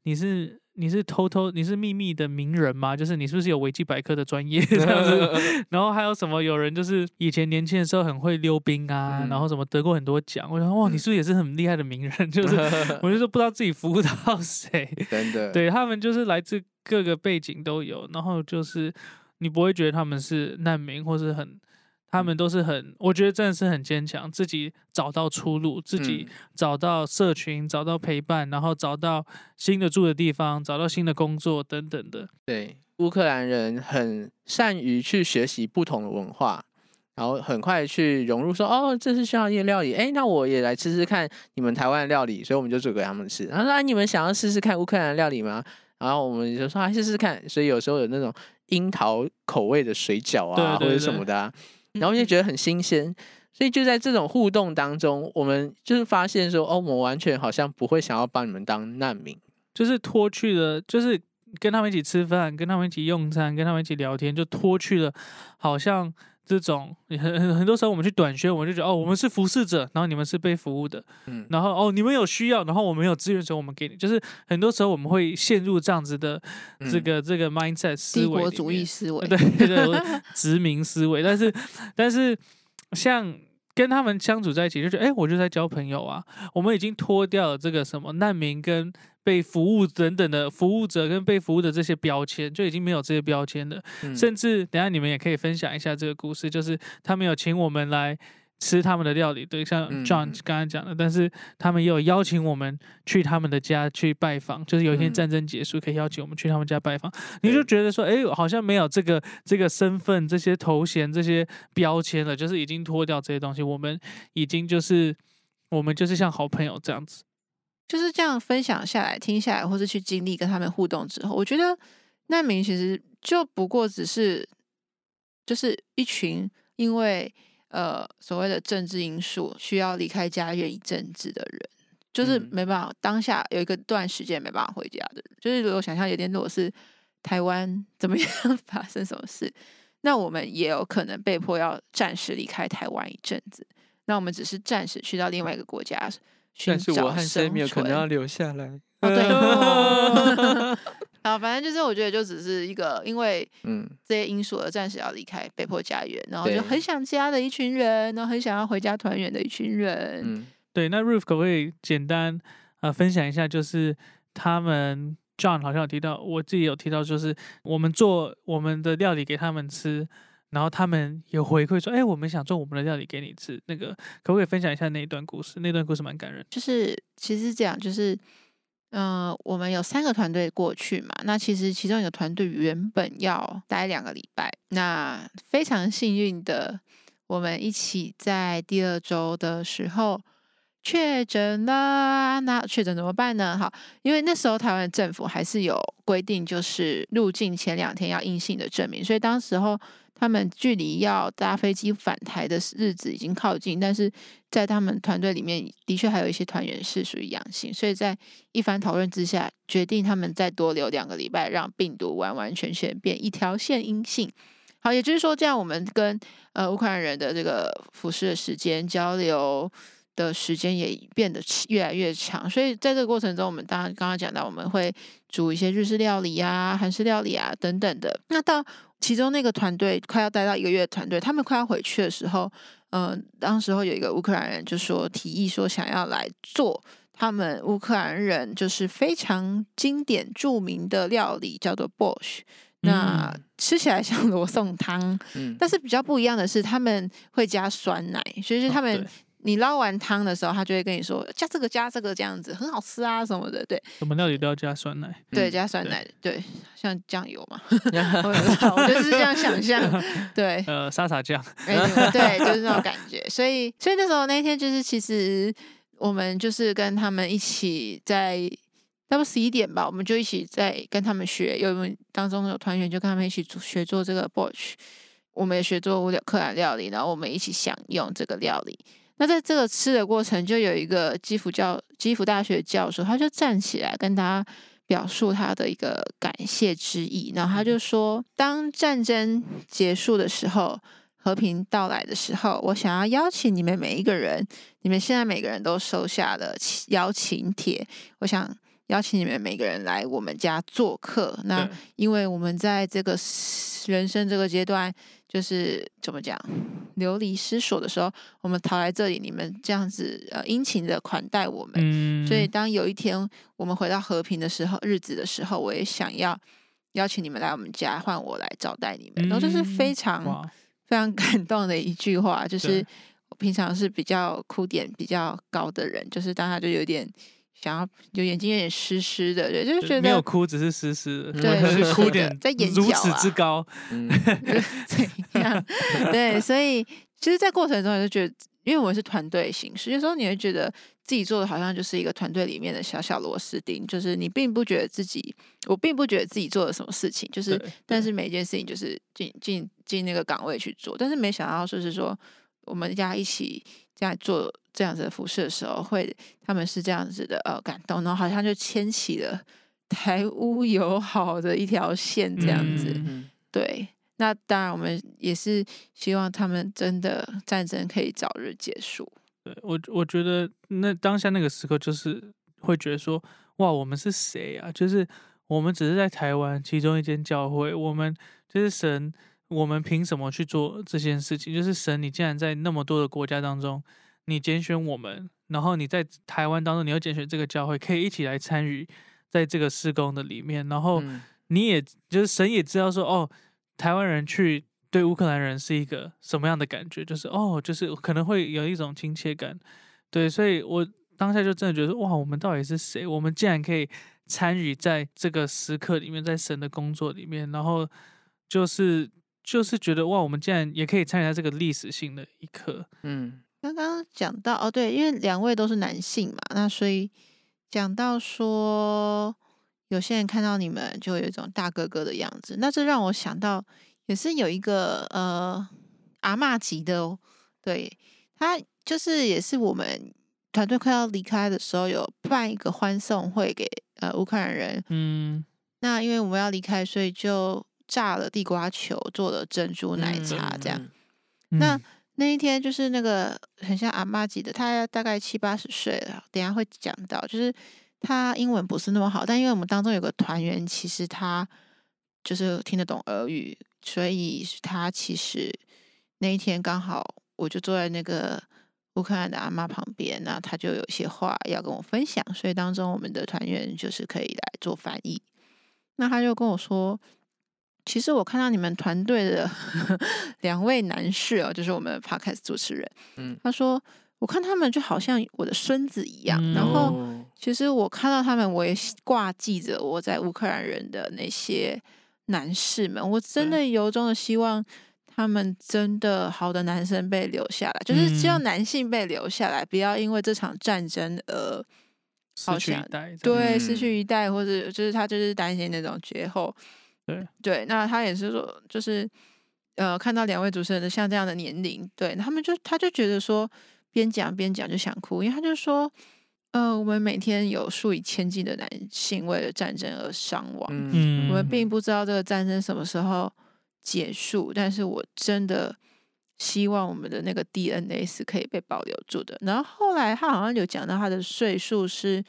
你是。”你是偷偷你是秘密的名人吗？就是你是不是有维基百科的专业 <laughs> 这样子？<laughs> 然后还有什么？有人就是以前年轻的时候很会溜冰啊，然后什么得过很多奖。我想哇，你是不是也是很厉害的名人？<laughs> 就是我就说不知道自己服务到谁。真的，对他们就是来自各个背景都有，然后就是你不会觉得他们是难民或是很。他们都是很，我觉得真的是很坚强，自己找到出路，自己找到社群，找到陪伴，然后找到新的住的地方，找到新的工作等等的。对，乌克兰人很善于去学习不同的文化，然后很快去融入说，哦，这是匈牙利的料理，哎，那我也来吃吃看你们台湾的料理，所以我们就煮给他们吃。然后说，啊，你们想要试试看乌克兰料理吗？然后我们就说，啊试试看。所以有时候有那种樱桃口味的水饺啊，或者什么的，然后就觉得很新鲜。所以就在这种互动当中，我们就是发现说，哦，我们完全好像不会想要把你们当难民，就是脱去了，就是跟他们一起吃饭，跟他们一起用餐，跟他们一起聊天，就脱去了，好像。这种很很很多时候，我们去短宣，我们就觉得哦，我们是服侍者，然后你们是被服务的，嗯，然后哦，你们有需要，然后我们有资源的时候，我们给你，就是很多时候我们会陷入这样子的这个这个 mindset 思维，帝国主义思维，<laughs> 对对，殖民思维。但是但是像跟他们相处在一起，就觉得哎，我就在交朋友啊，我们已经脱掉了这个什么难民跟。被服务等等的服务者跟被服务的这些标签就已经没有这些标签了，甚至等下你们也可以分享一下这个故事，就是他们有请我们来吃他们的料理，对，像 John 刚刚讲的，但是他们也有邀请我们去他们的家去拜访，就是有一天战争结束可以邀请我们去他们家拜访，你就觉得说，哎，好像没有这个这个身份、这些头衔、这些标签了，就是已经脱掉这些东西，我们已经就是我们就是像好朋友这样子。就是这样分享下来、听下来，或是去经历跟他们互动之后，我觉得难民其实就不过只是，就是一群因为呃所谓的政治因素需要离开家园一阵子的人，就是没办法当下有一个段时间没办法回家的人。就是如果想象有点，如果是台湾怎么样 <laughs> 发生什么事，那我们也有可能被迫要暂时离开台湾一阵子。那我们只是暂时去到另外一个国家。但是我和 Sammy 可能要留下来。哦，对。然后 <laughs> 反正就是，我觉得就只是一个因为嗯这些因素而暂时要离开，被迫家园，然后就很想家的一群人，然后很想要回家团圆的一群人。嗯，对。那 Ruth 可不可以简单呃分享一下？就是他们 John 好像有提到，我自己有提到，就是我们做我们的料理给他们吃。然后他们有回馈说：“哎，我们想做我们的料理给你吃。”那个可不可以分享一下那一段故事？那段故事蛮感人。就是其实这样，就是嗯，我们有三个团队过去嘛。那其实其中一个团队原本要待两个礼拜，那非常幸运的，我们一起在第二周的时候确诊了。那确诊怎么办呢？好，因为那时候台湾政府还是有规定，就是入境前两天要阴性的证明，所以当时候。他们距离要搭飞机返台的日子已经靠近，但是在他们团队里面的确还有一些团员是属于阳性，所以在一番讨论之下，决定他们再多留两个礼拜，让病毒完完全全变一条线阴性。好，也就是说，这样我们跟呃乌克兰人的这个服侍的时间交流的时间也变得越来越长。所以在这个过程中，我们当然刚刚讲到，我们会煮一些日式料理啊、韩式料理啊等等的。那到其中那个团队快要待到一个月的团队，他们快要回去的时候，嗯，当时候有一个乌克兰人就说提议说想要来做他们乌克兰人就是非常经典著名的料理，叫做 Bosch。那吃起来像 <laughs> 罗宋汤，嗯，但是比较不一样的是他们会加酸奶，所以是他们。你捞完汤的时候，他就会跟你说加这个加这个这样子很好吃啊什么的，对。什么料理都要加酸奶？对，加酸奶，对，像酱油嘛，<laughs> 我就是这样想象，<laughs> 对。<laughs> 呃，沙茶酱，对，就是那种感觉。所以，所以那时候那天就是其实我们就是跟他们一起在，差不多十一点吧，我们就一起在跟他们学，有当中有团员就跟他们一起学做这个 b o c h 我们也学做乌克兰料理，然后我们一起享用这个料理。那在这个吃的过程，就有一个基辅教基辅大学教授，他就站起来跟大家表述他的一个感谢之意。然后他就说：“当战争结束的时候，和平到来的时候，我想要邀请你们每一个人，你们现在每个人都收下了邀请帖，我想邀请你们每个人来我们家做客。那因为我们在这个人生这个阶段。”就是怎么讲，流离失所的时候，我们逃来这里，你们这样子呃殷勤的款待我们，所以当有一天我们回到和平的时候，日子的时候，我也想要邀请你们来我们家，换我来招待你们。然后这是非常非常感动的一句话，就是我平常是比较哭点比较高的人，就是当他就有点想要有眼睛有点湿湿的，对，就是觉得没有哭，只是湿湿的，对 <laughs> 湿湿的哭点在眼角如此之高，嗯 <laughs> 怎样？<laughs> 对，所以其实，在过程中也是觉得，因为我们是团队形式，有时候你会觉得自己做的好像就是一个团队里面的小小螺丝钉，就是你并不觉得自己，我并不觉得自己做了什么事情，就是但是每一件事情就是进进进那个岗位去做，但是没想到就是说我们大家一起这样做这样子的服饰的时候，会他们是这样子的呃感动，然后好像就牵起了 <laughs> 台乌友好的一条线这样子。嗯嗯对，那当然我们也是希望他们真的战争可以早日结束。对我我觉得那当下那个时刻就是会觉得说，哇，我们是谁啊？就是我们只是在台湾其中一间教会，我们就是神，我们凭什么去做这件事情？就是神，你竟然在那么多的国家当中，你拣选我们，然后你在台湾当中，你要拣选这个教会，可以一起来参与在这个施工的里面，然后。嗯你也就是神也知道说，哦，台湾人去对乌克兰人是一个什么样的感觉，就是哦，就是可能会有一种亲切感，对，所以我当下就真的觉得，哇，我们到底是谁？我们竟然可以参与在这个时刻里面，在神的工作里面，然后就是就是觉得，哇，我们竟然也可以参与在这个历史性的一刻，嗯。刚刚讲到哦，对，因为两位都是男性嘛，那所以讲到说，有些人看到你们就有一种大哥哥的样子，那这让我想到，也是有一个呃阿嬷级的哦，对他就是也是我们团队快要离开的时候，有办一个欢送会给呃乌克兰人，嗯。那因为我们要离开，所以就炸了地瓜球，做了珍珠奶茶这样。嗯那嗯那一天就是那个很像阿妈级的，她大概七八十岁了，等一下会讲到，就是她英文不是那么好，但因为我们当中有个团员，其实他就是听得懂俄语，所以他其实那一天刚好我就坐在那个乌克兰的阿妈旁边，那他就有些话要跟我分享，所以当中我们的团员就是可以来做翻译。那他就跟我说，其实我看到你们团队的 <laughs> 两位男士哦，就是我们的 podcast 主持人，嗯。他说我看他们就好像我的孙子一样，嗯然后哦其实我看到他们，我也挂记着我在乌克兰人的那些男士们，我真的由衷的希望他们真的好的男生被留下来，就是希望嗯。男性被留下来，不要因为这场战争而好像失去一代，对，失嗯。去一代，或者就是他就是担心那种绝后。对对，那他也是说，就是呃，看到两位主持人的像这样的年龄，对他们就他就觉得说，边讲边讲就想哭，因为他就说，呃，我们每天有数以千计的男性为了战争而伤亡，嗯我们嗯并不知道这个战争什么时候结束，但是我真的希望我们的那个 DNA 是可以被保留住的。然后后来他好像有讲到他的岁数是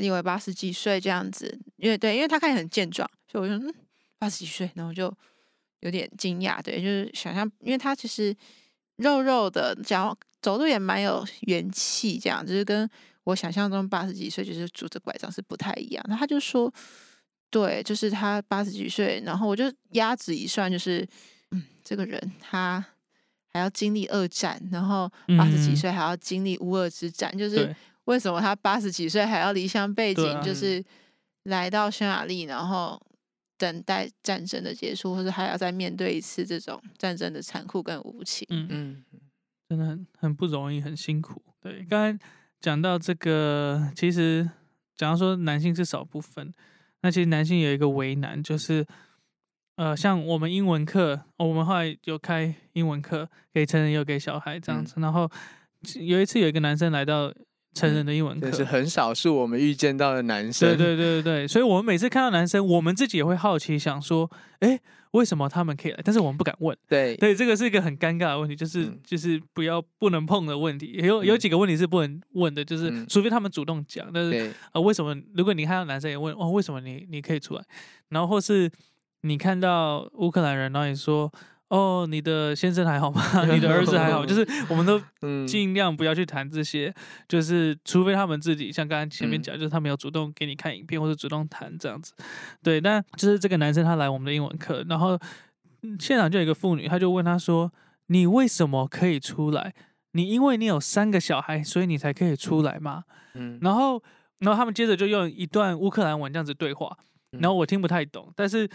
因为八十几岁这样子，因为对，因为他看起来很健壮，所以我就嗯八十几岁，然后就有点惊讶，对，就是想象，因为他其实肉肉的，讲走路也蛮有元气，这样就是跟我想象中八十几岁就是拄着拐杖是不太一样。那他就说，对，就是他八十几岁，然后我就压指一算，就是嗯，这个人他还要经历二战，然后八十几嗯。岁还要经历乌俄之战，就是为什么他八十几岁还要离乡背井，啊。就是来到匈牙利，然后等待战争的结束，或者还要再面对一次这种战争的残酷跟无情。嗯嗯真的很很不容易，很辛苦。对，刚才讲到这个，其实讲到说男性是少部分，那其实男性有一个为难，就是呃，像我们英文课，哦我们后来有开英文课给成人，也有给小孩这样子。然后有一次有一个男生来到成人的英文课，这是很少数我们遇见到的男生。对对对对对，所以我们每次看到男生，我们自己也会好奇，想说，哎，为什么他们可以来？但是我们不敢问。对对，这个是一个很尴尬的问题，就是、嗯就是不要不能碰的问题。有有嗯几个问题是不能问的，就是、嗯除非他们主动讲。但是啊呃，为什么？如果你看到男生也问哦，为什么你你可以出来？然后或是你看到乌克兰人，然后你说哦，你的先生还好吗？<laughs> 你的儿子还好？就是我们都嗯尽量不要去谈这些，就是除非他们自己像刚才前面嗯讲，就是他们有主动给你看影片或者主动谈这样子。对，但就是这个男生他来我们的英文课，然后嗯现场就有一个妇女，她就问他说：“你为什么可以出来？你因为你有三个小孩，所以你才可以出来吗？”嗯然后然后他们接着就用一段乌克兰文这样子对话，嗯然后我听不太懂，但是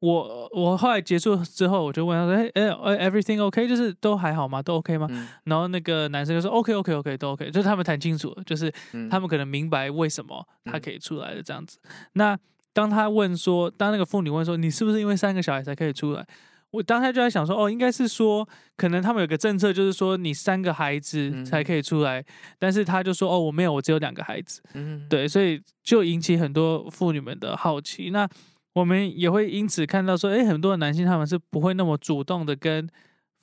我我后来结束之后，我就问他说：“哎哎哎，everything OK？就是都还好吗？都 OK 吗？”嗯然后那个男生就说：“OK OK OK，都 OK。”就是他们谈清楚了，就是嗯他们可能明白为什么他嗯可以出来的这样子。那当他问说，当那个妇女问说：“你是不是因为三个小孩才可以出来？”我当下就在想说：“哦，应该是说，可能他们有个政策，就是说你三个孩子嗯才可以出来。但是他就说：“哦，我没有，我只有两个孩子。”嗯，对，所以就引起很多妇女们的好奇。那我们也会因此看到说，哎，很多的男性他们是不会那么主动的跟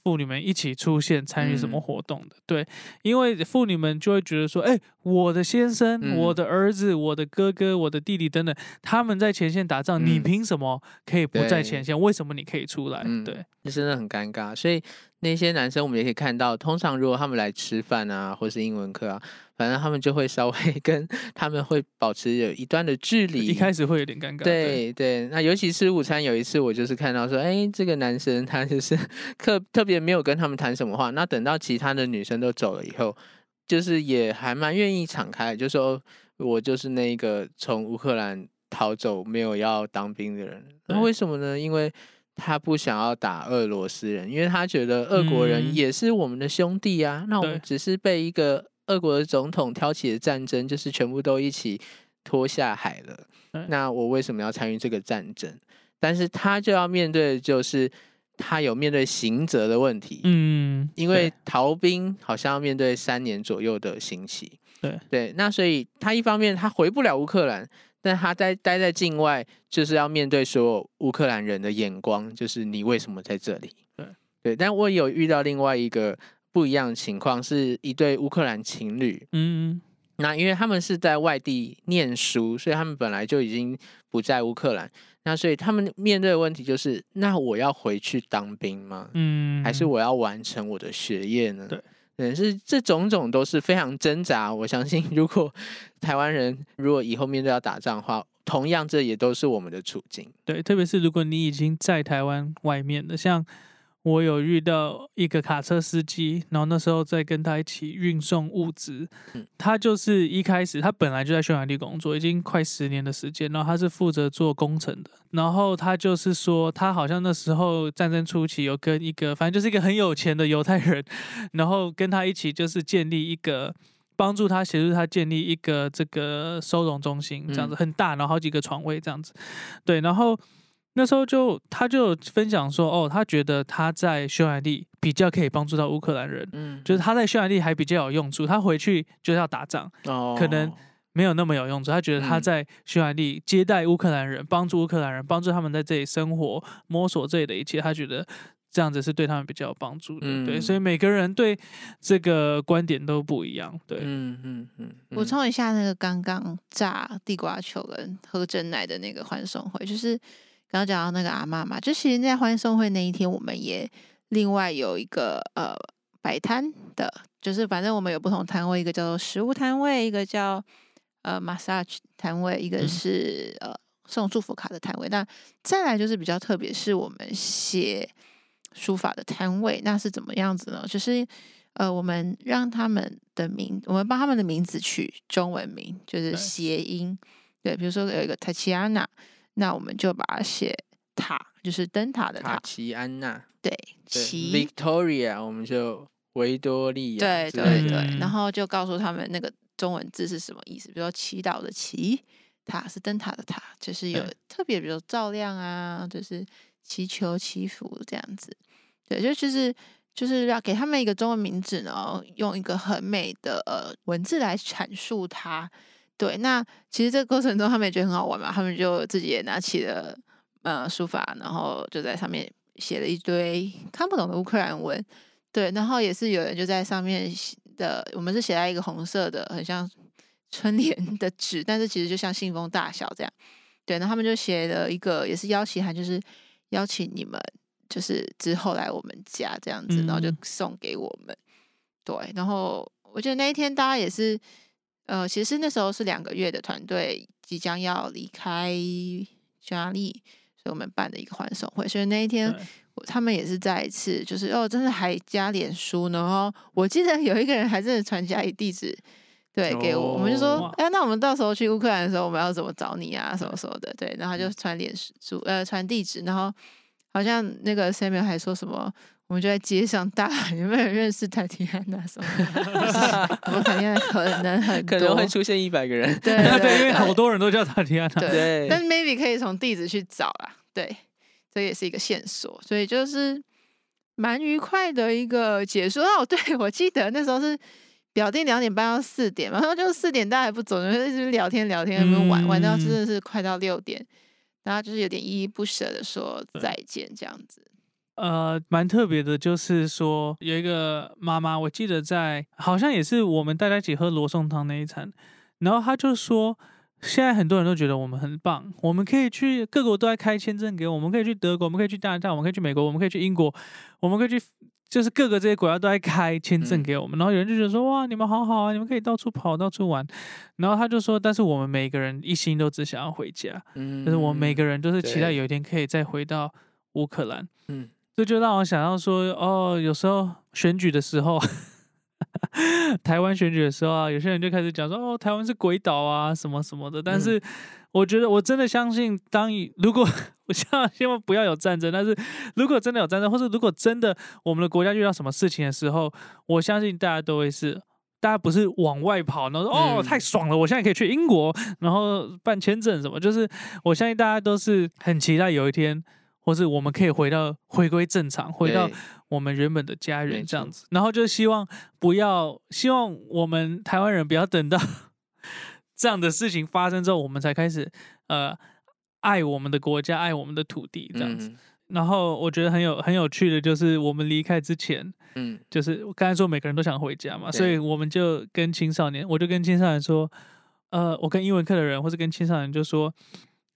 妇女们一起出现参与什么嗯活动的。对，因为妇女们就会觉得说，哎，我的先生、嗯我的儿子、我的哥哥、我的弟弟等等，他们在前线打仗，你嗯凭什么可以不在前线？为什么你可以出来？嗯对，那真的很尴尬。所以那些男生我们也可以看到，通常如果他们来吃饭啊，或是英文课啊，反正他们就会稍微 <laughs> 跟他们会保持有一段的距离。一开始会有点尴尬。对对，那尤其吃午餐，有一次我就是看到说，哎，这个男生他就是 <laughs> 特特别没有跟他们谈什么话。那等到其他的女生都走了以后，就是也还蛮愿意敞开，就说我就是那个从乌克兰逃走没有要当兵的人。那为什么呢？因为他不想要打俄罗斯人，因为他觉得俄国人嗯也是我们的兄弟啊。那我们只是被一个俄国的总统挑起的战争，就是全部都一起拖下海了。那我为什么要参与这个战争？但是他就要面对的就是他有面对刑责的问题。嗯，因为逃兵好像要面对三年左右的刑期。对对，那所以他一方面他回不了乌克兰，但他待待在境外，就是要面对所有乌克兰人的眼光，就是你为什么在这里？对对，但我有遇到另外一个不一样的情况，是一对乌克兰情侣。嗯，那因为他们是在外地念书，所以他们本来就已经不在乌克兰。那所以他们面对的问题就是：那我要回去当兵吗？嗯，还是我要完成我的学业呢？对，对，是这种种都是非常挣扎。我相信，如果 <laughs> 台湾人如果以后面对要打仗的话，同样这也都是我们的处境。对，特别是如果你已经在台湾外面的，像我有遇到一个卡车司机，然后那时候在跟他一起运送物资，嗯他就是一开始他本来就在匈牙利工作，已经快十年的时间，然后他是负责做工程的，然后他就是说他好像那时候战争初期有跟一个反正就是一个很有钱的犹太人，然后跟他一起就是建立一个。帮助他协助他建立一个这个收容中心，这样子嗯很大，然后好几个床位这样子。对，然后那时候就他就分享说，哦，他觉得他在匈牙利比较可以帮助到乌克兰人，嗯，就是他在匈牙利还比较有用处，他回去就是要打仗，哦。可能没有那么有用处。他觉得他嗯。在匈牙利接待乌克兰人，帮助乌克兰人，帮助他们在这里生活，摸索这里的一切，他觉得。这样子是对他们比较有帮助的，对，嗯所以每个人对这个观点都不一样，对，嗯嗯嗯，补充一下，那个刚刚炸地瓜球跟喝真奶的那个欢送会，就是刚刚讲到那个阿妈嘛，就其实，在欢送会那一天，我们也另外有一个呃摆摊的，就是反正我们有不同摊位，一个叫做食物摊位，一个叫呃 massage 摊位，一个嗯是、呃送祝福卡的摊位。那再来就是比较特别，是我们写书法的摊位，那是怎么样子呢？就是呃，我们让他们的名，我们帮他们的名字取中文名，就是谐音。对，比如说有一个 Tatiana，那我们就把它写塔，就是灯塔的塔。卡奇安娜，对，对奇。Victoria，我们就维多利亚对对对，嗯然后就告诉他们那个中文字是什么意思，比如说祈祷的祈，塔是灯塔的塔，就是有特别，比如照亮啊，就是祈求祈福这样子。对，就就是就是要给他们一个中文名字，然后用一个很美的呃文字来阐述它。对，那其实这个过程中他们也觉得很好玩嘛，他们就自己也拿起了呃书法，然后就在上面写了一堆看不懂的乌克兰文。对，然后也是有人就在上面写的，我们是写在一个红色的，很像 <laughs> 春联的纸，但是其实就像信封大小这样。对，然后他们就写了一个，也是邀请函，就是邀请你们，就是之后来我们家这样子，然后就嗯送给我们。对，然后我觉得那一天大家也是，呃，其实那时候是两个月的团队即将要离开匈牙利，所以我们办的一个欢送会，所以那一天我他们也是再一次，就是哦，真的还加脸书呢。然后我记得有一个人还真的传家里地址对，给我，我们就说哇，哎、那我们到时候去乌克兰的时候，我们要怎么找你啊？什么什么的，对，然后他嗯就传脸书，呃，传地址，然后好像那个 Samuel 还说什么，我们就在街上大喊，有没有人认识泰迪安娜什么的？<laughs> 我泰提安娜可能很可能多会出现一百个人。对 <laughs> 对，对因为好多人都叫泰迪安娜。对对，但 maybe 可以从地址去找啦，对，这也是一个线索，所以就是蛮愉快的一个结束。哦，对，我记得那时候是表定两点半到四点嘛，然后就四点大家还不走，就一直聊天聊天，那边玩玩到真的是快到六点，然后就是有点依依不舍的说再见这样子。呃，蛮特别的，就是说有一个妈妈，我记得在好像也是我们大家一起喝罗宋汤那一餐，然后她就说，现在很多人都觉得我们很棒，我们可以去各国都在开签证给我们，我们可以去德国，我们可以去加拿大，我们可以去美国，我们可以去英国，我们可以去。就是各个这些国家都在开签证嗯给我们，然后有人就觉得说哇，你们好好啊，你们可以到处跑，到处玩。然后他就说，但是我们每个人一心都只想要回家，嗯就是我们每个人都是期待有一天可以再回到乌克兰。嗯这就让我想到说，哦，有时候选举的时候，<laughs> 台湾选举的时候啊，有些人就开始讲说，哦，台湾是鬼岛啊，什么什么的。但是我觉得，我真的相信，当一如果我希望希望不要有战争，但是如果真的有战争，或是如果真的我们的国家遇到什么事情的时候，我相信大家都会是。大家不是往外跑，然后说哦嗯太爽了，我现在可以去英国，然后办签证什么，就是我相信大家都是很期待有一天，或是我们可以回到回归正常，回到我们原本的家没人这样子，然后就希望不要，希望我们台湾人不要等到 <laughs> 这样的事情发生之后，我们才开始呃爱我们的国家，爱我们的土地这样子。嗯。然后我觉得很有很有趣的就是我们离开之前，嗯。就是我刚才说每个人都想回家嘛，所以我们就跟青少年，我就跟青少年说，呃，我跟英文课的人或者跟青少年就说，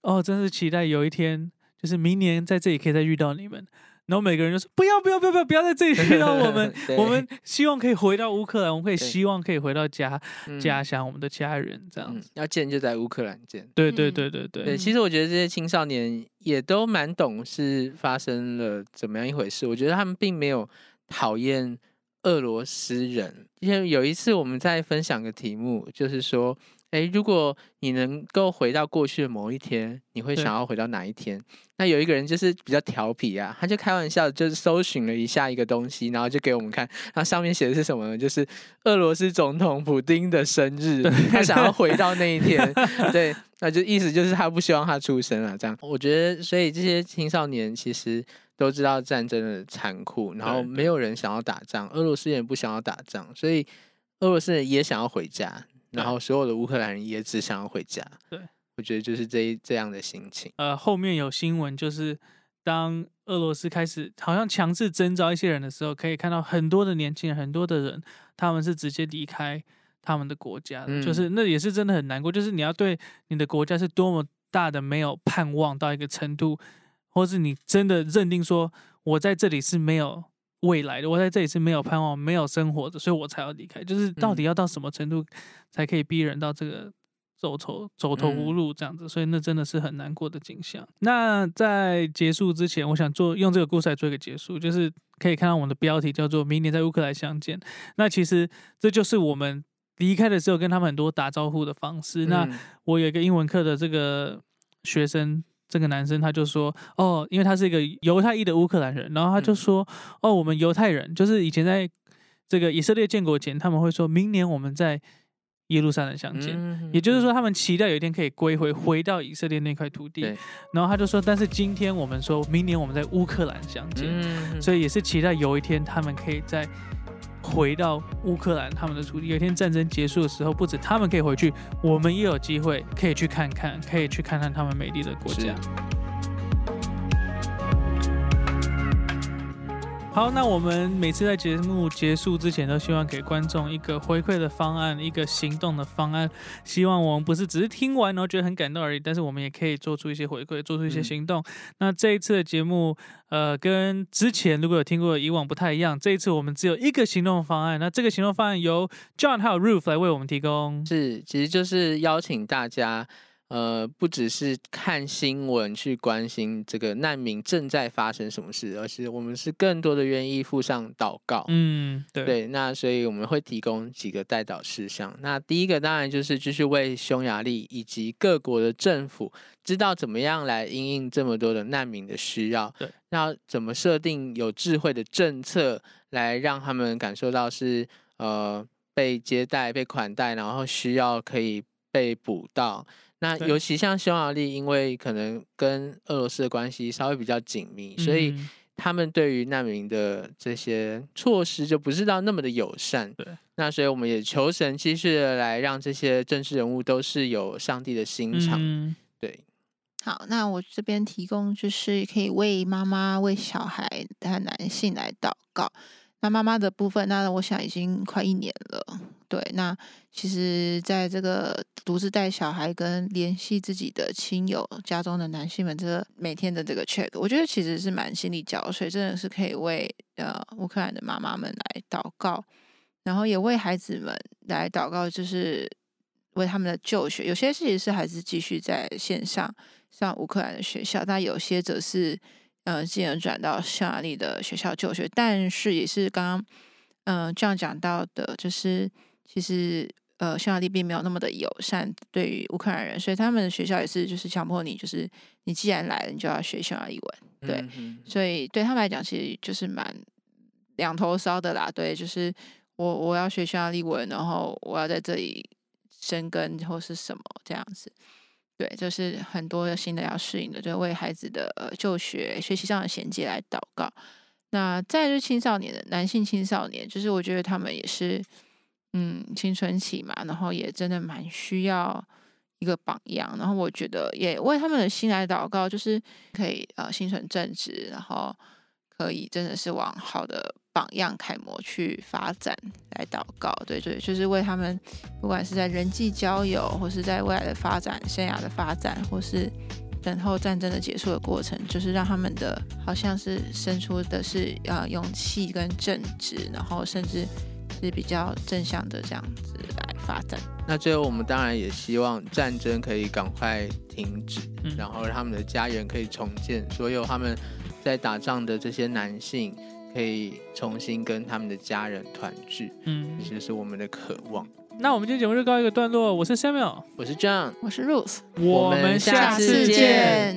哦，真是期待有一天，就是明年在这里可以再遇到你们。然后每个人就说不要不要不要不要不要在这里遇到我们，<laughs> 我们希望可以回到乌克兰，我们可以希望可以回到家嗯家乡，我们的家人这样嗯子。要见就在乌克兰见。对对嗯对对对对，其实我觉得这些青少年也都蛮懂是发生了怎么样一回事。我觉得他们并没有讨厌俄罗斯人，因为有一次我们在分享个题目，就是说，诶，如果你能够回到过去的某一天，你会想要回到哪一天？那有一个人就是比较调皮啊，他就开玩笑，就是搜寻了一下一个东西，然后就给我们看，然后上面写的是什么呢？就是俄罗斯总统普丁的生日，他想要回到那一天，<laughs> 对，那就意思就是他不希望他出生啊，这样。我觉得，所以这些青少年其实都知道战争的残酷，然后没有人想要打仗，俄罗斯人也不想要打仗，所以俄罗斯人也想要回家，然后所有的乌克兰人也只想要回家。对，我觉得就是这一这样的心情。呃，后面有新闻，就是当俄罗斯开始好像强制征召一些人的时候，可以看到很多的年轻人，很多的人，他们是直接离开他们的国家的，就嗯是那也是真的很难过，就是你要对你的国家是多么大的没有盼望到一个程度，或是你真的认定说我在这里是没有。未来的我在这里是没有盼望、没有生活的，所以我才要离开。就是到底嗯要到什么程度才可以逼人到这个走投走投无嗯路这样子，所以那真的是很难过的景象。那在结束之前，我想做用这个故事来做一个结束，就是可以看到我们的标题叫做“明年在乌克兰相见”。那其实这就是我们离开的时候跟他们很多打招呼的方式。那嗯我有一个英文课的这个学生，这个男生他就说，哦，因为他是一个犹太裔的乌克兰人，然后他就嗯说，哦，我们犹太人就是以前在这个以色列建国前，他们会说明年我们在耶路撒冷相见。嗯也就是说，他们期待有一天可以归回，回到以色列那块土地。然后他就说，但是今天我们说明年我们在乌克兰相见，嗯所以也是期待有一天他们可以再回到乌克兰他们的土地。有一天战争结束的时候，不止他们可以回去，我们也有机会可以去看看，可以去看看他们美丽的国家。好，那我们每次在节目结束之前，都希望给观众一个回馈的方案，一个行动的方案。希望我们不是只是听完然后觉得很感动而已，但是我们也可以做出一些回馈，做出一些嗯行动。那这一次的节目，呃，跟之前如果有听过以往不太一样，这一次我们只有一个行动方案。那这个行动方案由 John 还有 Ruth 来为我们提供。是，其实就是邀请大家，呃，不只是看新闻去关心这个难民正在发生什么事，而是我们是更多的愿意附上祷告。嗯，对，对，那所以我们会提供几个代祷事项。那第一个当然就是继续为匈牙利以及各国的政府知道怎么样来应应这么多的难民的需要。对，要怎么设定有智慧的政策，来让他们感受到是呃被接待、被款待，然后需要可以被补到。那尤其像匈牙利，因为可能跟俄罗斯的关系稍微比较紧密，所以嗯他们对于难民的这些措施就不是到那么的友善。对，那所以我们也求神继续的来让这些政治人物都是有上帝的心肠。嗯对，好，那我这边提供就是可以为妈妈、为小孩和男性来祷告。那妈妈的部分，那我想已经快一年了。对，那其实在这个独自带小孩跟联系自己的亲友、家中的男性们，这个每天的这个 check，我觉得其实是蛮心力交瘁，真的是可以为呃乌克兰的妈妈们来祷告，然后也为孩子们来祷告，就是为他们的就学。有些事情是孩子继续在线上上乌克兰的学校，但有些则是嗯进而转到匈牙利的学校就学。但是也是刚刚嗯、这样讲到的，就是其实呃匈牙利并没有那么的友善对于乌克兰人，所以他们的学校也是就是强迫你，就是你既然来了，你就要学匈牙利文。对嗯所以对他们来讲，其实就是蛮两头烧的啦。对，就是我我要学匈牙利文，然后我要在这里生根或是什么这样子。对，就是很多新的要适应的，就为孩子的呃就学、学习上的衔接来祷告。那再就是青少年的男性青少年，就是我觉得他们也是嗯青春期嘛，然后也真的蛮需要一个榜样。然后我觉得也为他们的心来祷告，就是可以呃心存正直，然后可以真的是往好的榜样楷模去发展来祷告。对对，就是为他们不管是在人际交友，或是在未来的发展、生涯的发展，或是等候战争的结束的过程，就是让他们的好像是生出的是呃勇气跟正直，然后甚至是比较正向的这样子来发展。那最后我们当然也希望战争可以赶快停止，嗯然后让他们的家园可以重建，所有他们在打仗的这些男性可以重新跟他们的家人团聚，嗯这，就是我们的渴望。那我们今天节目就告一个段落，我是 Samuel，我是 John。我是 Rose，我们下次见